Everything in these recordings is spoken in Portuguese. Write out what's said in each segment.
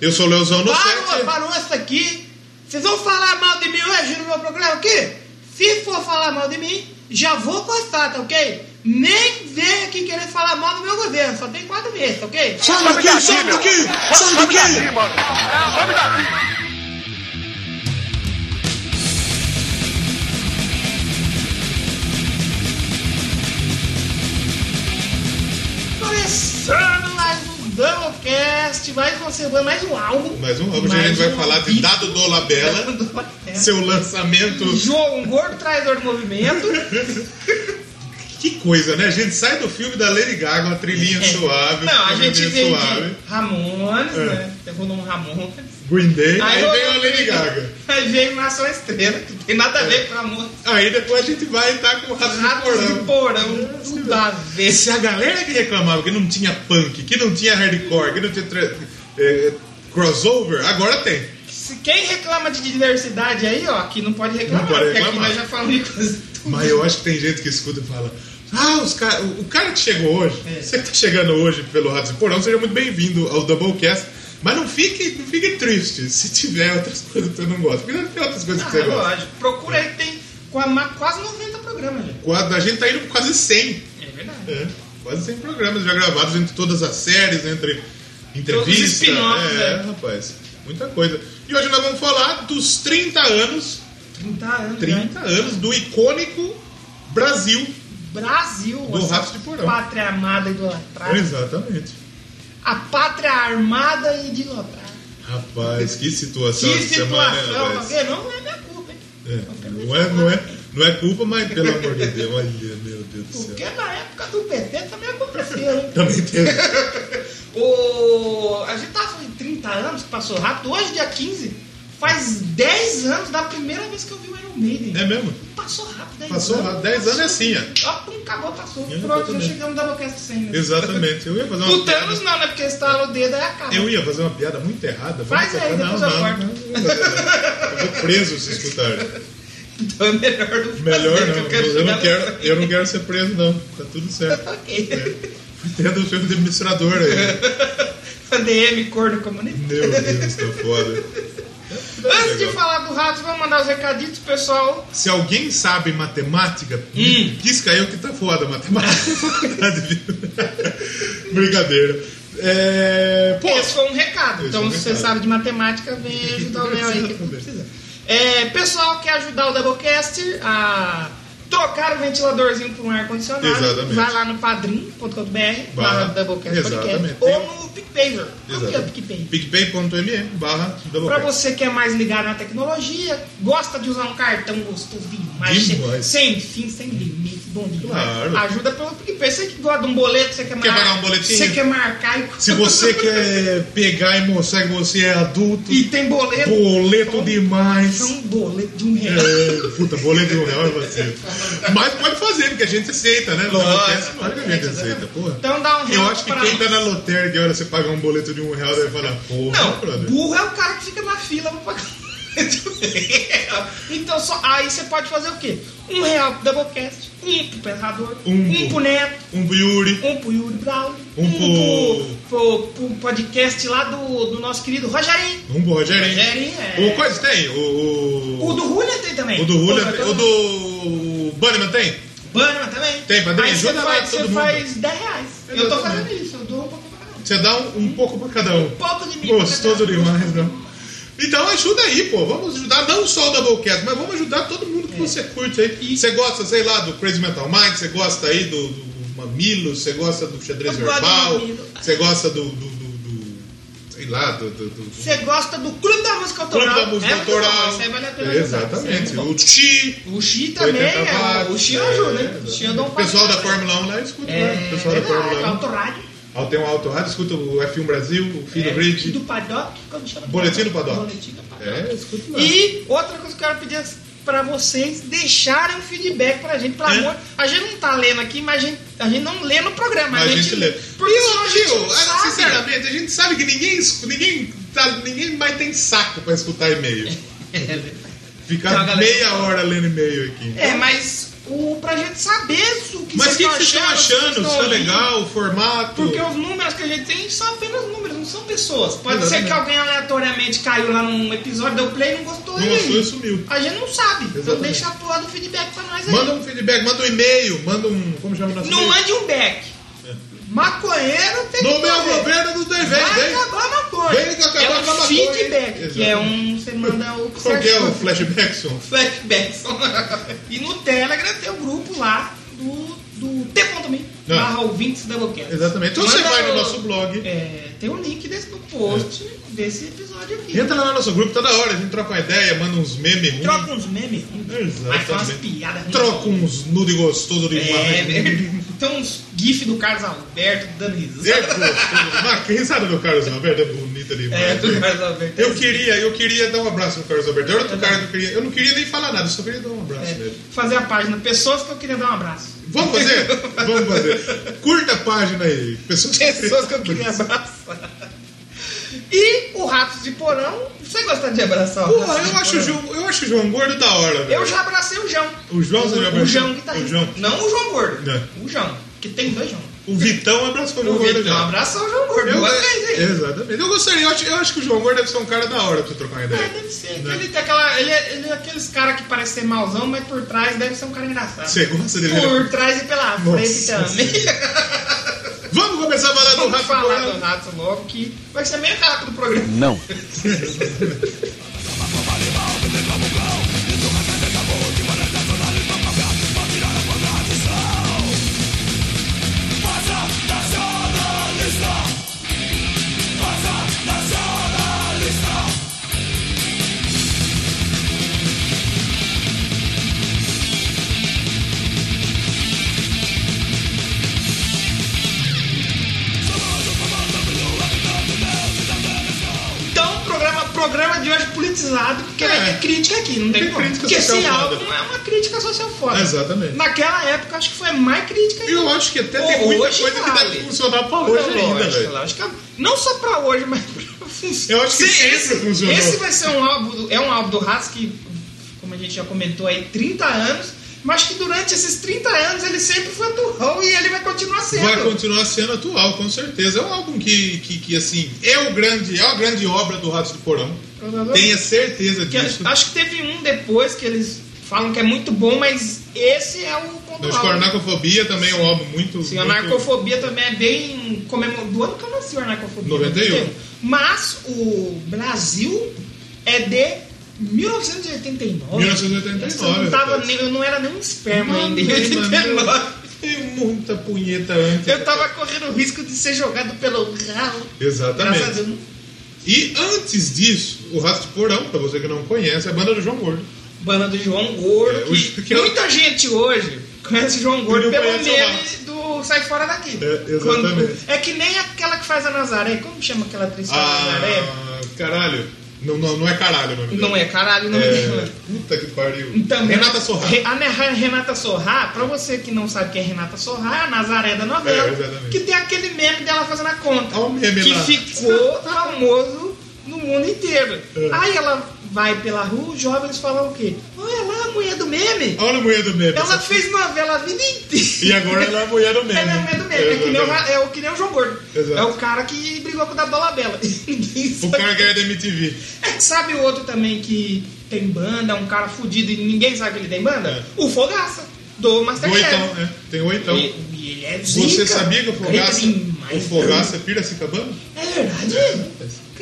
Eu sou o Leozão no Parou, 7. parou isso aqui. Vocês vão falar mal de mim hoje no meu programa aqui? Se for falar mal de mim, já vou postar, tá ok? Nem vem aqui querer falar mal do meu governo, só tem quatro meses, tá ok? Sai daqui, sai daqui, sai daqui! Começando Doublecast, mais uma semana, mais um álbum. Mais um álbum, a gente vai um falar de. Dado Dado Dolabella. seu lançamento. João Gordo, traidor do movimento. Que coisa, né? A gente sai do filme da Lady Gaga, uma trilhinha suave, É. Não, a gente suave. de Ramones, É. né? Pegou num Ramones. Green Day, aí, eu- vem a Lady Gaga. Aí veio Nação Estrela, que tem nada a ver com Ramones. Aí depois a gente vai estar com o Rato Ratos do de Porão. porão, tudo a ver. Se a galera que reclamava que não tinha punk, que não tinha hardcore, que não tinha tra- eh, crossover, agora tem. Se quem reclama de diversidade aí, ó, aqui não pode reclamar, Não pode porque aqui reclamar. nós já falamos de coisa. Mas eu acho que tem gente que escuta e fala: Ah, os cara, o cara que chegou hoje, É. você que tá chegando hoje pelo Ratos de Porão, seja muito bem-vindo ao Doublecast. Mas não fique, não fique triste se tiver outras coisas que você não gosta. Porque tem outras coisas que você Ah, gosta. lógico. Procura aí que tem quase 90 programas, gente. A gente tá indo por quase 100. É verdade. É, quase 100 programas já gravados entre todas as séries, entre entrevistas. É, né? rapaz, muita coisa. E hoje nós vamos falar dos 30 anos, 30 anos. 30 né? anos do icônico Brasil. Brasil, Do Ratos de Porão. pátria amada e idolatrada. Exatamente. A pátria armada e idolatrada. Rapaz, que situação Que semana, situação, porque não é minha culpa, hein? É, não, é, não, é, não é culpa, mas pelo amor de Deus, olha, meu Deus do Porque céu. na época do PT também aconteceu, hein? Também tem. O... A gente tava de 30 anos, que passou rápido. Hoje, dia 15, faz 10 anos da primeira vez que eu vi o Iron Maiden. É mesmo? Passou rápido, 10 Passou anos. rápido. 10 anos é assim, ó. Ó, acabou, passou. É, Pronto, já chegamos no Doublecast 100. Né? Exatamente. Eu ia fazer uma Thanos piada. não, né? Porque estala o dedo aí acaba. Eu ia fazer uma piada muito errada. Faz aí, não, depois não, eu corto. não. Eu vou preso se escutar. Então é melhor não fazer. Melhor que não. eu quero Eu não quero, 100. eu não quero ser preso, não. Tá tudo certo. Ok. Tendo o filme de administrador aí. DM, corno comunista. Meu Deus, tá foda. Antes de falar do rato, vamos mandar os recaditos, pessoal. Se alguém sabe matemática, Hum. pisca eu que tá foda a matemática. Brincadeira. É, pô, Esse foi um recado. Então, foi um se você sabe de matemática, vem ajudar o Léo aí que precisa. É, pessoal que quer ajudar o Doublecast a trocar o ventiladorzinho por um ar-condicionado, Exatamente. vai lá no padrim.com.br barra. Doublecast Podcast Exatamente. ou no PicPay. Como que é o. PicPay? picpay.me barra Pra você que é mais ligado na tecnologia, gosta de usar um cartão gostoso demais, Demais. sem fim, sem limite, bom demais. Claro. Ajuda pelo PicPay. Você que gosta de um boleto, você quer, Quer pagar um boletinho? Você quer marcar e... Se você quer pegar e mostrar que você é adulto, E tem boleto. boleto Então, demais. Um boleto de um real. É, puta, boleto de um real é vacilo. Mas pode fazer, porque a gente aceita, né? Lógico, Claro que a gente aceita, porra. Então dá um real Eu acho que quem tá na lotérica, a hora você pagar um boleto de um real, deve falar, porra, Não, brother. burro é o cara que fica na fila pra pagar. então só aí você pode fazer o quê? Um real pro Doublecast, um pro Pensador, Um um, pro- Neto, Um pro Yuri, um pro Yuri Brown, Um um pro, pro, pro podcast lá do, do nosso querido Rogerinho. um pro Rogerinho. Rogerinho, é. O coisa tem? O, o, O do Julian tem também. o do Julian, Pô, tem. o do Bunnyman tem? Bannerman também. Tem, padrinho, você ajuda lá faz, todo você mundo. faz 10 reais. Eu tô Exatamente. fazendo isso, Você dá um, um pouco pra cada um. Um pouco de mim. Gostoso demais, não? Então ajuda aí, pô. Vamos ajudar não só o Doublecast, mas vamos ajudar todo mundo que você curte aí. E- Você gosta, sei lá, do Crazy Metal Mind, você gosta aí do, do Mamilo, você gosta do xadrez Eu verbal, você gosta do, do, do- sei lá, do, Você gosta do Clube da Música Autoral. Clube da Música é bom, Autoral. Vale a pena Exatamente. é O Chi. O Xi também, 80 é, o Xi é, ajuda, hein? O. Xi eu dou um O pessoal da. Fórmula 1 lá escuta, É, né? O pessoal da verdade, Fórmula 1. Ao tem um autorrádio, escuta o F1 Brasil, o Filho É, Grid. do Paddock, como chama? Boletim do Paddock. Boletim do Paddock. É, escuta lá. E outra coisa que eu quero pedir pra vocês deixarem um feedback pra gente, pelo É. amor. A gente não tá lendo aqui, mas a gente, a gente não lê no programa. Mas a gente lê. Porque E, a gente Gil, sabe. sinceramente, a gente sabe que ninguém, ninguém, tá, ninguém mais tem saco pra escutar e-mail. É, Ficar galera. meia hora lendo e-mail aqui. É, mas o, pra gente saber o que Mas o que, que vocês estão achando, se tá ouvindo. legal, o formato? Porque os números que a gente tem são apenas números, não são pessoas. Pode ser Exatamente. que alguém aleatoriamente caiu lá num episódio, deu play e não gostou. Não gostou e sumiu. A gente não sabe. Então Exatamente. deixa a porra do feedback pra nós aí. Manda um feedback, manda um e-mail, manda um. Como chama o nosso Não e-mail? mande um back. Maconheiro tem No que meu morrer. governo não tem vem, Vai vem. acabar a maconha. Vem que acabar é com a um maconha. feedback, que Exatamente. é um... Você manda o Qual que é o flashbackson? Flashbacks. e no Telegram tem o grupo lá do, do T.me Ah. barra ouvintes Doublecast. Exatamente. Então você vai no nosso blog. É, tem o link desse, no post desse episódio aqui. Entra lá no nosso grupo, tá da hora. A gente troca uma ideia, manda uns memes ruins. Troca uns memes ruins. Exatamente. Falar umas piadas ruins. Troca uns nude gostoso de É, uma. tem uns gif do Carlos Alberto dando É risada. gostoso. Mas quem sabe do Carlos Alberto é bonita demais. É, do Carlos Alberto. Eu queria, eu queria dar um abraço no Carlos Alberto. Era outro cara que eu queria. Eu não queria nem falar nada, eu só queria dar um abraço É, fazer a página Pessoas que eu queria dar um abraço. Vamos fazer? Vamos fazer. Curta a página aí. Pessoas que, Pessoas que eu queria abraçar. E o Ratos de Porão, você gosta de abraçar o Porra, eu acho, o? João, eu acho o João Gordo da hora, velho. Eu já abracei o João. O João você já O abraçou? João que tá aí. O João. Não o João Gordo. É. O João. Que tem dois João. O Vitão abraçou o João O Gordo Vitão já. abraçou o João Gordo. Eu, hein? exatamente. Eu gostaria, eu acho, eu acho que o João Gordo deve ser um cara da hora pra você trocar uma ideia. É, deve ser. Né? Ele, tem aquela, ele, é, ele é aqueles cara que parece ser mauzão, mas por trás deve ser um cara engraçado. Você gosta dele? Por trás e pela frente também. Vamos começar a falar do Vamos Rato falar do Ratos logo, que vai ser meio rápido o programa. Não. aqui, não tem Tem como. Porque esse social álbum foda. é uma crítica social foda. Exatamente. Naquela época, acho que foi mais crítica ainda. Eu acho que até tem Pô, muita hoje coisa que vale. deve funcionar pra hoje ainda, Lógico, velho. lógico. Não só pra hoje, mas pra funcionar. Eu acho que sempre esse, funcionou. Esse vai ser um álbum, do- é um álbum do Ratos que, como a gente já comentou aí, 30 anos, mas que durante esses 30 anos ele sempre foi atual e ele vai continuar sendo. Vai continuar sendo atual, com certeza. É um álbum que, que, que, assim, é, o grande, é a grande obra do Ratos de Porão. Tenha certeza Que disso. acho que teve um depois que eles falam que é muito bom, mas esse é o ponto Acho que alto. Anarcofobia também é um álbum muito. Sim, a muito- também é bem comemor... do ano que eu nasci, a Narcofobia. 91. Mas o Brasil é de 1989. 1989, Eu não, tava nem, eu não era nem um esperma Mano, ainda em 89. Tem muita punheta antes. Eu tava correndo o risco de ser jogado pelo ralo. Graças a Exatamente. Deus. E antes disso, o Rato de Porão, pra você que não conhece, é a banda do João Gordo. Banda do João Gordo, É, que, é muita gente hoje conhece o João Gordo pelo meme do Sai Fora Daqui. É, exatamente. é que nem aquela que faz a Nazaré. Como chama aquela atriz que faz a Nazaré? Ah, caralho. Não, não, não é caralho o nome Não é caralho o nome É, dela. puta que pariu. Renata Sorra. Re- A Renata Sorra, pra você que não sabe quem é Renata Sorra, é a Nazaré da novela. É, exatamente. que tem aquele meme dela fazendo a conta. Olha o meme que lá. ficou famoso no mundo inteiro. É. Aí ela vai pela rua, os jovens falam o quê? Olha lá a mulher do meme. Olha a mulher do meme. Ela fez novela a vida inteira. E agora ela é a mulher do meme. Ela é a mulher do meme. É, que nem é o que nem o João Gordo. Exato. É o cara que brigou com o da bola bela. O cara que é da MTV. É sabe o outro também que tem banda, um cara fudido e ninguém sabe que ele tem banda? É. O Fogaça, do Masterchef. Oitão, né? Tem oitão. E, e ele é Você zica. sabia que o Fogaça, Grita demais. o Fogaça é Piracicabana? É verdade?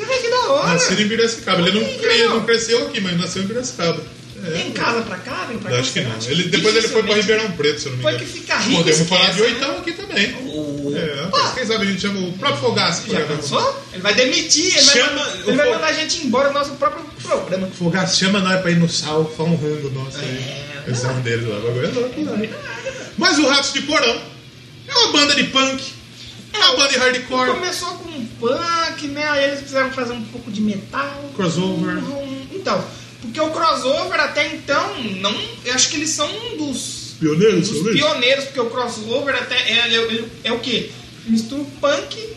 Cara, que da hora. Nasceu em Piracicaba. Ele não, não cresceu aqui, mas nasceu em Piracicaba. É. Tem casa pra cá, vem pra cá. Acho que não. Ele, depois ele foi pra Dificilmente. Ribeirão Preto, se eu não me Foi engano. que fica rico, Podemos falar de oitão né? aqui também. Oh. É, Pô, quem sabe a gente chama o próprio Fogaça. já pensou? Ele vai demitir, ele, vai, Chama mandar- o ele vai Fo- mandar a gente embora do nosso próprio programa. Fogaça, chama nós pra ir no sal, faz um rango nosso aí. É, Esse é um deles lá, o bagulho é louco, né? Mas o Ratos de Porão é uma banda de punk, uma banda de hardcore, Começou com um punk, né? Aí eles quiseram fazer um pouco de metal. Crossover. Um- Então, porque o crossover até então, não, eu acho que eles são um dos, pioneiros, dos pioneiros, porque o crossover até é, é, é o quê? Mistura o punk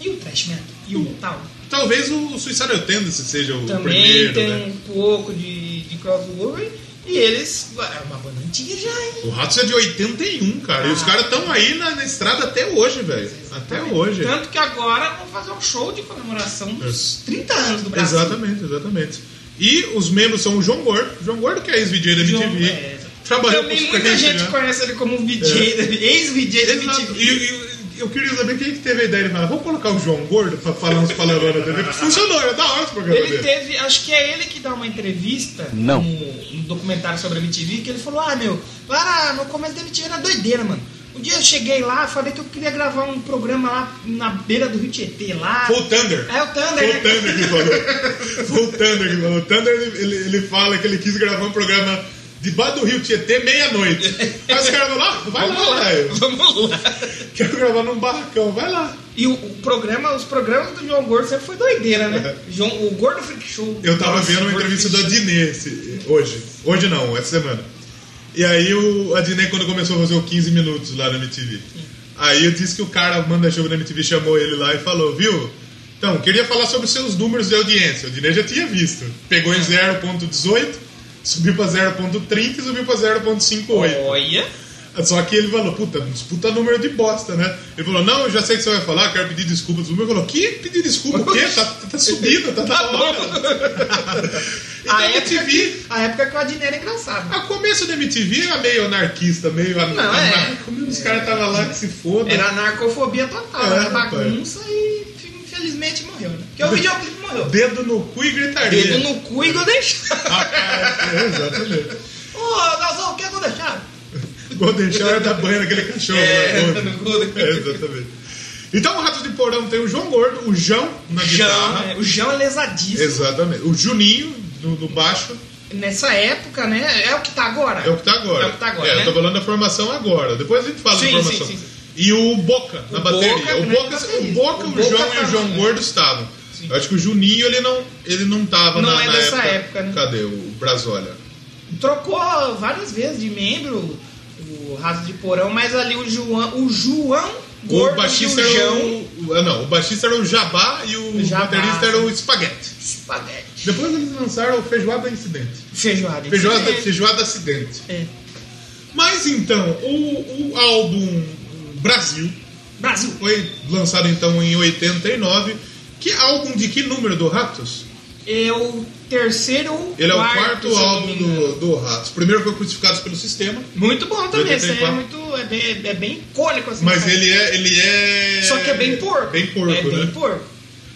e o thrash metal. E o metal. Talvez o Suicidal Tendency seja o Também primeiro, tem né? um pouco de, de crossover. E eles. É uma banda antiga já, hein? O Ratos é de 81, cara. e os Ah. caras estão aí na, na estrada até hoje, velho. Até hoje. Tanto que agora vão fazer um show de comemoração dos 30 anos do Brasil. Exatamente, exatamente. E os membros são o João Gordo. João Gordo, que é ex-VJ da João- MTV. é, Trabalhou Também com muita gente né? conhece ele como VJ, da- ex-VJ da. MTV. E, e- eu queria saber quem que teve a ideia de falar, vamos colocar o João Gordo pra falar uns palavrões na TV. Funcionou, é da hora esse programa Ele dele. teve, acho que é ele que dá uma entrevista Não. No, no documentário sobre a MTV, que ele falou, ah meu, lá no começo da MTV era doideira, mano. Um dia eu cheguei lá, falei que eu queria gravar um programa lá na beira do Rio Tietê, lá. Foi o Thunder. É o Thunder, Foi o né? Thunder que falou. Foi o Thunder que falou. O Thunder, ele, ele fala que ele quis gravar um programa debaixo do Rio Tietê meia-noite. Aí os caras falaram, ah, vai Vamos lá, lá, velho. vamos lá. Quero gravar num barracão, vai lá. E o, o programa, os programas do João Gordo sempre foi doideira, né? João, o Gordo Freak Show. Eu tava Nossa, vendo uma entrevista Adnet esse- hoje. Hoje não, essa semana. E aí o Adnet, quando começou a fazer o 15 minutos lá na MTV. Aí eu disse que o cara manda jogo na MTV chamou ele lá e falou, viu? Então, queria falar sobre os seus números de audiência. O Adnet já tinha visto. Pegou em 0.18, subiu pra 0.30 e subiu pra 0.58. Olha. Só que ele falou, puta, uns puta número de bosta, né? Ele falou, não, eu já sei o que você vai falar, quero pedir desculpas. O meu falou, que pedir desculpa? O quê? Tá, tá subindo, tá, Tá hora. Então, A a época, MTV, que, a época que o Adnet era engraçado. a começo da MTV era meio anarquista, meio an- Não, é. Os caras estavam lá que se foda. Era narcofobia total, É, era bagunça e infelizmente morreu, né? Porque o videoclipe morreu. Dedo no cu e gritaria. Dedo no cu e Golden Shower. Rapaz, é, exatamente. Ô, Galzão, o que é Golden Shower? Golden Shower da banha naquele cachorro. É, né? no Golden. É, exatamente. Então o Rato de Porão tem o João Gordo, o João na João, guitarra. é, o João é lesadíssimo. Exatamente. O Juninho no, no baixo. Nessa época, né? É o que tá agora. É o que tá agora. É o que tá agora, É, né? eu tô falando da formação agora. Depois a gente fala Sim, da formação. sim, sim. E o Boca na O bateria. Boca, o, né, Boca, o Boca, O o, Boca João e tava, o João né? Gordo estavam. Sim. Eu acho que o Juninho ele não, ele não tava Não na, é na dessa época. época, né? Cadê o Brasolha? Trocou várias vezes de membro o Raso de Porão, mas ali o João, o João Gordo o baixista e o João o, o- não, o baixista era o Jabá e o Jabá. baterista era o Espaguete. Espaguete. Depois eles lançaram o Feijoada Incidente. Feijoada. Feijoada, É. feijoada Acidente. É. Mas então, o, o álbum Brasil Brasil. foi lançado então em 89. Que álbum de que número do Ratos? É o terceiro Ele é o quarto, álbum do, do Ratos. Primeiro foi Crucificados pelo Sistema, Muito bom também, esse é 84. muito. É bem, é bem icônico assim. mas cara. ele é, ele é. Só que é bem porco. Bem porco, é né? bem porco.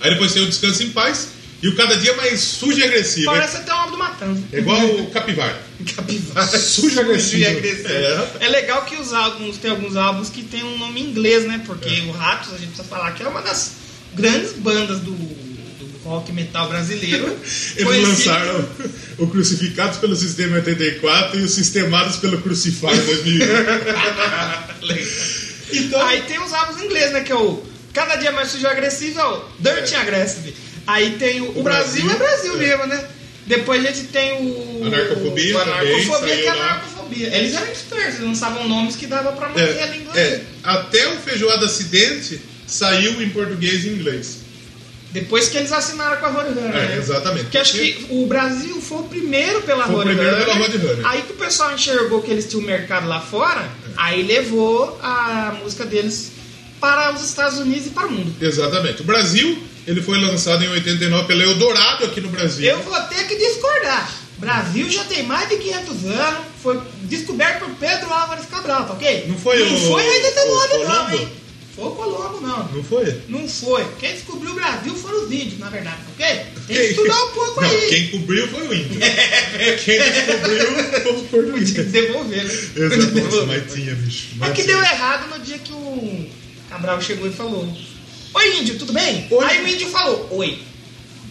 Aí depois tem o Descanso em Paz e o Cada Dia Mais Sujo e Agressivo. Parece até um álbum do Matanza. É igual o Capivara. Capivara. Sujo e agressivo. e agressivo. É. É. legal que os álbuns, tem alguns álbuns que tem um nome em inglês, né? Porque o Ratos, a gente precisa falar que é uma das grandes bandas do, do rock metal brasileiro. Eles Conhecido- lançaram o Crucificados pelo Sistema 84 e o Sistemados pelo Crucify em 2001. então, Aí tem os álbuns em inglês, né? Que é o Cada Dia Mais Sujo e Agressivo, é o Dirty É. Aggressive. Aí tem o, o Brasil, Brasil, é Brasil é. mesmo, né? Depois a gente tem o. Anarcofobia o Anarcofobia, que é lá. Anarcofobia. Eles eram espertos, eles lançavam nomes que dava pra manter a é, língua é, até o Feijoada Acidente saiu em português e inglês. Depois que eles assinaram com a Roadrunner, É, né? exatamente. Porque acho que o Brasil foi o primeiro pela Foi o Roadrunner. primeiro pela Roadrunner. Aí que o pessoal enxergou que eles tinham mercado lá fora, aí levou a música deles para os Estados Unidos e para o mundo. Exatamente. O Brasil, ele foi lançado em 89 pela Eldorado aqui no Brasil. Eu vou ter que discordar. Brasil já tem mais de 500 anos, foi descoberto por Pedro Álvares Cabral, tá ok? Não foi não o- foi em 89 o não, hein? Foi o Colombo, não. Não foi? Não foi. Quem descobriu o Brasil foram os índios, na verdade, tá ok? Tem que estudar um pouco Não, aí. quem cobriu foi o índio. quem descobriu foi o português. Que devolver, né? Exato, mas tinha, bicho. É Mas que tinha. deu errado no dia que o Cabral chegou e falou: Oi, índio, tudo bem? Oi. Aí o índio falou: Oi.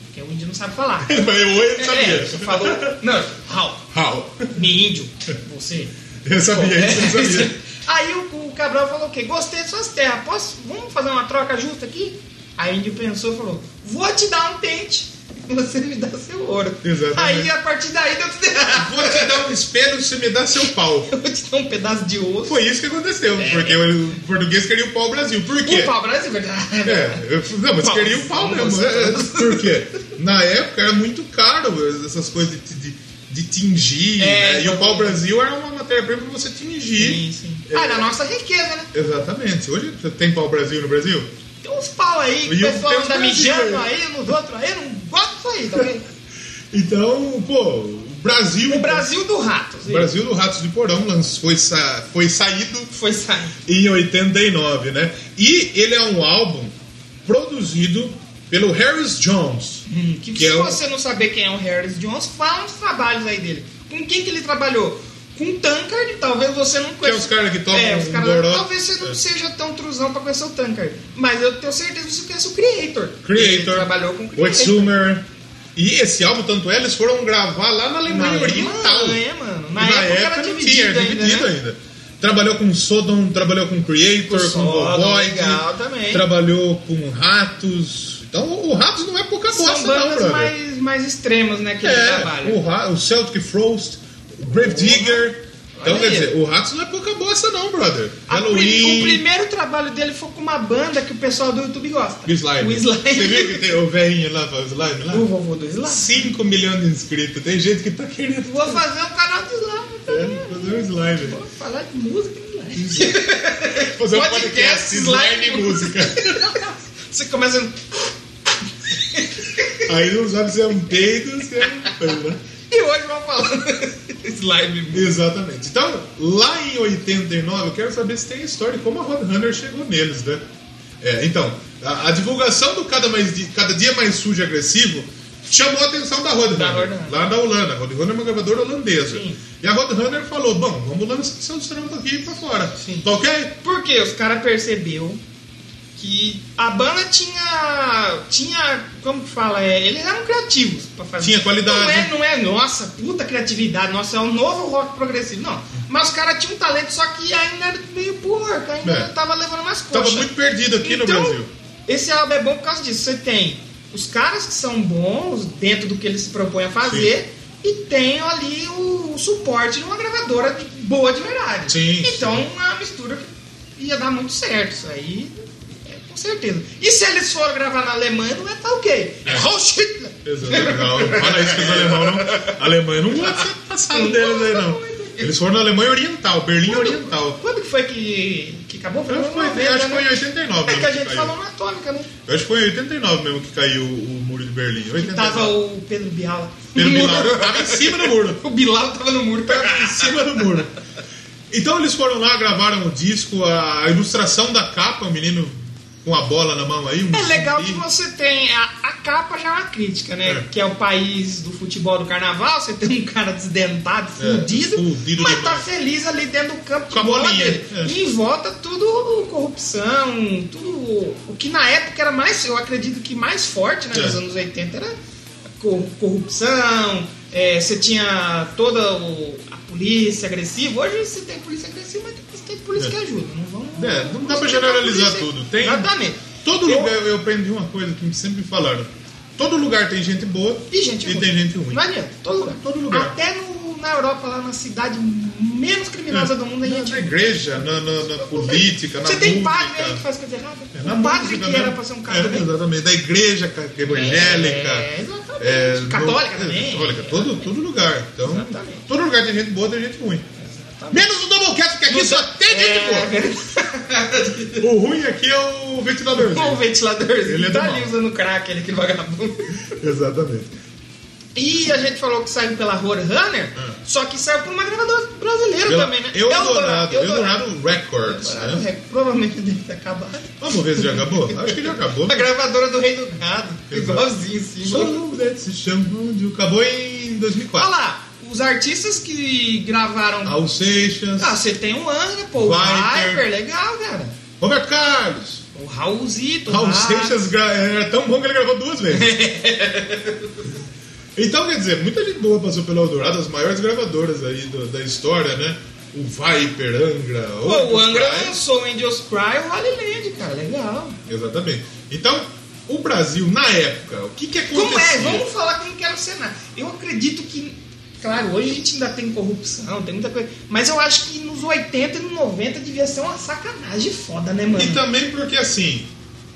Porque o índio não sabe falar. Mas eu ele sabia. É, falou: Não, how? How? Me índio, você. Eu sabia, isso eu sabia. Aí o, o Cabral falou o quê? Gostei de suas terras, posso, vamos fazer uma troca justa aqui? Aí o índio pensou e falou, vou te dar um tente, você me dá seu ouro. Exatamente. Aí a partir daí tudo errado. Vou te dar um espelho se me dá seu pau. Eu vou te dar um pedaço de osso. Foi isso que aconteceu, porque o português queria o pau Brasil. Por quê? O pau Brasil, verdade. É, eu, não, mas Pau. queria o pau mesmo. Nossa. É, é, por quê? Na época era muito caro essas coisas de, de, de tingir, É, né? E o pau-brasil era uma matéria-prima pra você tingir. Sim, sim. É. Ah, da nossa riqueza, né? Exatamente. Hoje você tem pau-brasil no Brasil? Tem uns pau aí, que o pessoal anda mijando aí, nos outros aí, não gosta disso aí, tá vendo? Então, pô, o Brasil. O Brasil do rato. O Brasil do Ratos de Porão foi, sa- foi saído Foi sair. em 89, né? E ele é um álbum produzido pelo Harris Jones. Hum, que, Que se é o- você não saber quem é o Harris Jones, fala uns trabalhos aí dele. Com quem que ele trabalhou? Com o Tankard, talvez você não Que é os caras que tocam É, os caras. goró. Talvez você não É. seja tão truzão pra conhecer o Tankard. Mas eu tenho certeza que você conhece o Creator. Ele Creator, trabalhou com o Creator. E esse álbum, tanto é, eles foram gravar lá na Na Alemanha Oriental. Alemanha, mano. E Na, época, era não dividido, tinha, era ainda, dividido né? ainda. Trabalhou com Sodom, trabalhou com Creator, com, legal também. trabalhou com Ratos. Então o Ratos não é pouca São bosta, não, bandas brother. mais, mais extremas, né, que ele É, trabalha. o, Ra- o Celtic Frost, Grave Digger. Então, quer dizer, o Ratos não é pouca bosta, não, brother. A Halloween. o primeiro trabalho dele foi com uma banda que o pessoal do YouTube gosta. O Slime. O Slime. Você viu que tem o velhinho lá, o Slime lá? O vovô do Slime. 5 milhões de inscritos. Tem gente que tá querendo Vou fazer um canal de Slime é, também. fazer um slime. Vou falar de música e Slime. Fazer um Podcast, podcast, slime slime e música. Você começa. Aí não sabe se é um peido se é um? E hoje vamos falar slime. Exatamente. Então, lá em 89, eu quero saber se tem a história de como a Roadrunner chegou neles, né? É, então, a, a divulgação do cada, mais, cada dia mais sujo e agressivo chamou a atenção da Roadrunner, Da Roadrunner. lá da Holanda. A Roadrunner é uma gravadora holandesa. Sim. E a Roadrunner falou: bom, vamos lançar seus trampos aqui pra fora. Sim. Tá ok? Porque os caras percebeu que a banda tinha. tinha. como que fala? É, eles eram criativos pra fazer. Tinha qualidade. Não é, não é, nossa, puta criatividade, nossa, é um novo rock progressivo. Não. Mas os caras tinham um talento, só que ainda era meio porco, ainda É. tava levando umas Tava coxas. muito perdido aqui no Então, Brasil. Esse álbum é bom por causa disso. Você tem os caras que são bons dentro do que eles se propõem a fazer e tem ali o, o suporte de uma gravadora de- boa de verdade. Sim, então, sim. uma mistura que ia dar muito certo. Isso aí, com certeza. E se eles forem gravar na Alemanha, não é tá ok. É Rost Hitler. Não, não fala isso com os alemão, não. Alemanha não gosta de ser passado deles aí, não. Eles foram na Alemanha Oriental, Berlim Oriental. Quando que foi que, que acabou? Que foi- 90, acho que foi em né? 89 É que a que gente falou na atômica, né? Eu acho que foi em 89 mesmo que caiu o muro de Berlim. 89. Tava o Pedro Bial. Pedro muro. tava em cima do muro. O Bilal tava no muro. Tava em cima do muro. Então eles foram lá, gravaram o disco, a ilustração da capa, o menino com a bola na mão aí. Um É legal zumbi. que você tem. A, a capa já é uma crítica, né? É. Que é o país do futebol do carnaval. Você tem um cara desdentado, É, fudido, fudido mas tá feliz ali dentro do campo de Com a bola dele. é. E em volta tudo corrupção, tudo. O que na época era mais. Eu acredito que mais forte, né? É. Nos anos 80 era cor- corrupção. é, você tinha toda o- a polícia agressiva. Hoje você tem polícia agressiva, mas você tem polícia É. que ajuda. Não vamos. É, não dá pra generalizar tudo. Tem- Exatamente. Todo Eu- lugar, eu aprendi uma coisa que me sempre falaram. Todo lugar tem gente boa E gente ruim. tem gente ruim. Não adianta, todo lugar. Todo lugar. Até no- na Europa, lá na cidade menos criminosa do mundo, a na, gente. na igreja, na, na- na política, na Você tem música. padre aí que faz coisa errada? É, na o padre que era pra ser um cara É. Exatamente, da igreja ca- evangélica. É, exatamente. é, Católica no- também. é, Católica, todo, todo lugar. Então, Exatamente. todo lugar tem gente boa, tem gente ruim. Menos o Doublecast, que aqui só tem gente É, boa. O ruim aqui é o ventiladorzinho. o ventiladorzinho. Ele é tá ali usando crack, ele que vagabundo. Exatamente. E a gente falou que saiu pela Roadrunner, só que saiu por uma gravadora brasileira Pela também, né? Eldorado, Eldorado. Eldorado Records. Eldorado, Né? é, Provavelmente deve ter acabado. Vamos ver se já acabou? Acho que já acabou. A gravadora do Rei do Gado. Exato. Igualzinho, sim. Chão onde acabou em 2004. Olha lá, os artistas que gravaram. Raul Seixas, Ah, você tem o Angra, pô, o Viper. Viper, legal, cara. Roberto Carlos. O Raulzito, Raul. Seixas gra- era tão bom que ele gravou duas vezes. então, quer dizer, muita gente boa passou pela Eldorado, as maiores gravadoras aí do- da história, né? O Viper, Angra, Pô, o Angra caras. lançou o Angels Cry e o Holy Land, cara, legal. Exatamente. Então, o Brasil, na época, o que que acontecia? Como é? Vamos falar como que era o cenário. Eu acredito que, claro, hoje a gente ainda tem corrupção, tem muita coisa, mas eu acho que nos 80 e nos 90 devia ser uma sacanagem foda, né, mano? E também porque, assim,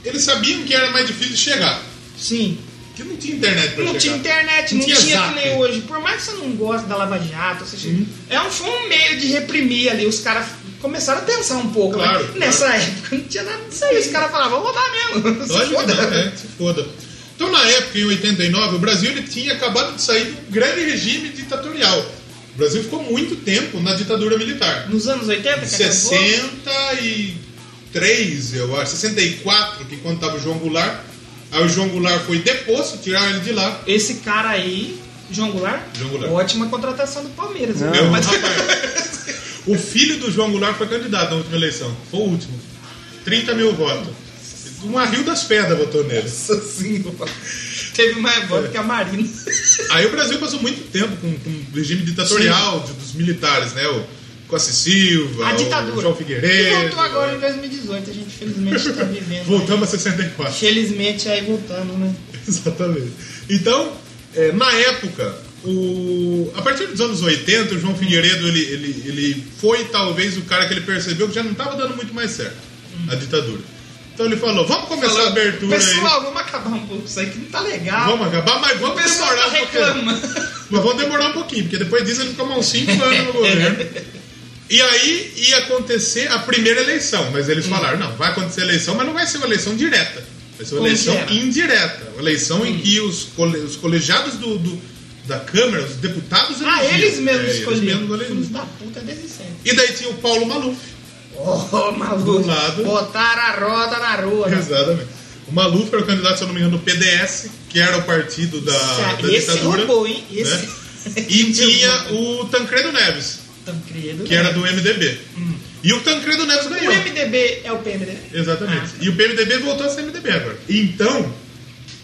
eles sabiam que era mais difícil chegar. Sim. que não tinha internet pra Não chegar. tinha internet, Não não, tinha tinha, que nem hoje. Por mais que você não goste da Lava Jato, seja, é um, foi um meio de reprimir ali. Os caras começaram a pensar um pouco. Claro, né? claro. Nessa época não tinha nada disso aí. Os caras falavam, vamos rodar mesmo. Se foda. não, é, se foda. Então, na época, em 89, o Brasil ele tinha acabado de sair de um grande regime ditatorial. O Brasil ficou muito tempo na ditadura militar. Nos anos 80, que acabou, 63, eu acho, 64, que quando estava o João Goulart. Aí o João Goulart foi deposto, tiraram ele de lá. esse cara aí, João Goulart, João Goulart. ótima contratação do Palmeiras. viu? Meu, Mas- rapaz, o filho do João Goulart foi candidato na última eleição. Foi o último. 30 mil votos. Uma Rio das Pedras votou nele. Nossa senhora. Teve mais voto que a Marina. Aí o Brasil passou muito tempo com, com o regime ditatorial de- dos militares, né? O Costa Silva, A o ditadura. João E Figueiredo. voltou agora em 2018. A gente felizmente está vivendo. Voltamos a 64. Felizmente aí voltando, né? Exatamente. Então, é, na época, o... a partir dos anos 80, o João Figueiredo ele, ele, ele foi talvez o cara que ele percebeu que já não estava dando muito mais certo a ditadura. Então ele falou: vamos começar a abertura Pessoal, aí. vamos acabar um pouco isso aí que não tá legal. Vamos acabar, mas vamos pessoal demorar tá um pouquinho. reclamando. Mas vamos demorar um pouquinho, porque depois disso ele ficou uns 5 anos no governo. E aí ia acontecer a primeira eleição, mas eles falaram, não, vai acontecer a eleição, mas não vai ser uma eleição direta. Vai ser uma Como eleição era? indireta. Uma eleição em que os, cole- os colegiados do, do- da Câmara, os deputados Ah, elegiam. eles mesmos É, eles escolheram. mesmos da puta desde sempre. E daí tinha o Paulo Maluf. Oh, maluco. Do lado. Botaram a roda na rua. né? Exatamente. O Maluf era o candidato, se eu não me engano, do PDS, que era o partido da, da Esse ditadura. roubou, hein? Esse. né? E tinha o Tancredo Neves, Tancredo. que era do MDB. E o Tancredo Neves O ganhou. MDB é o PMDB? Exatamente. Ah. E o PMDB voltou a ser MDB agora. Então,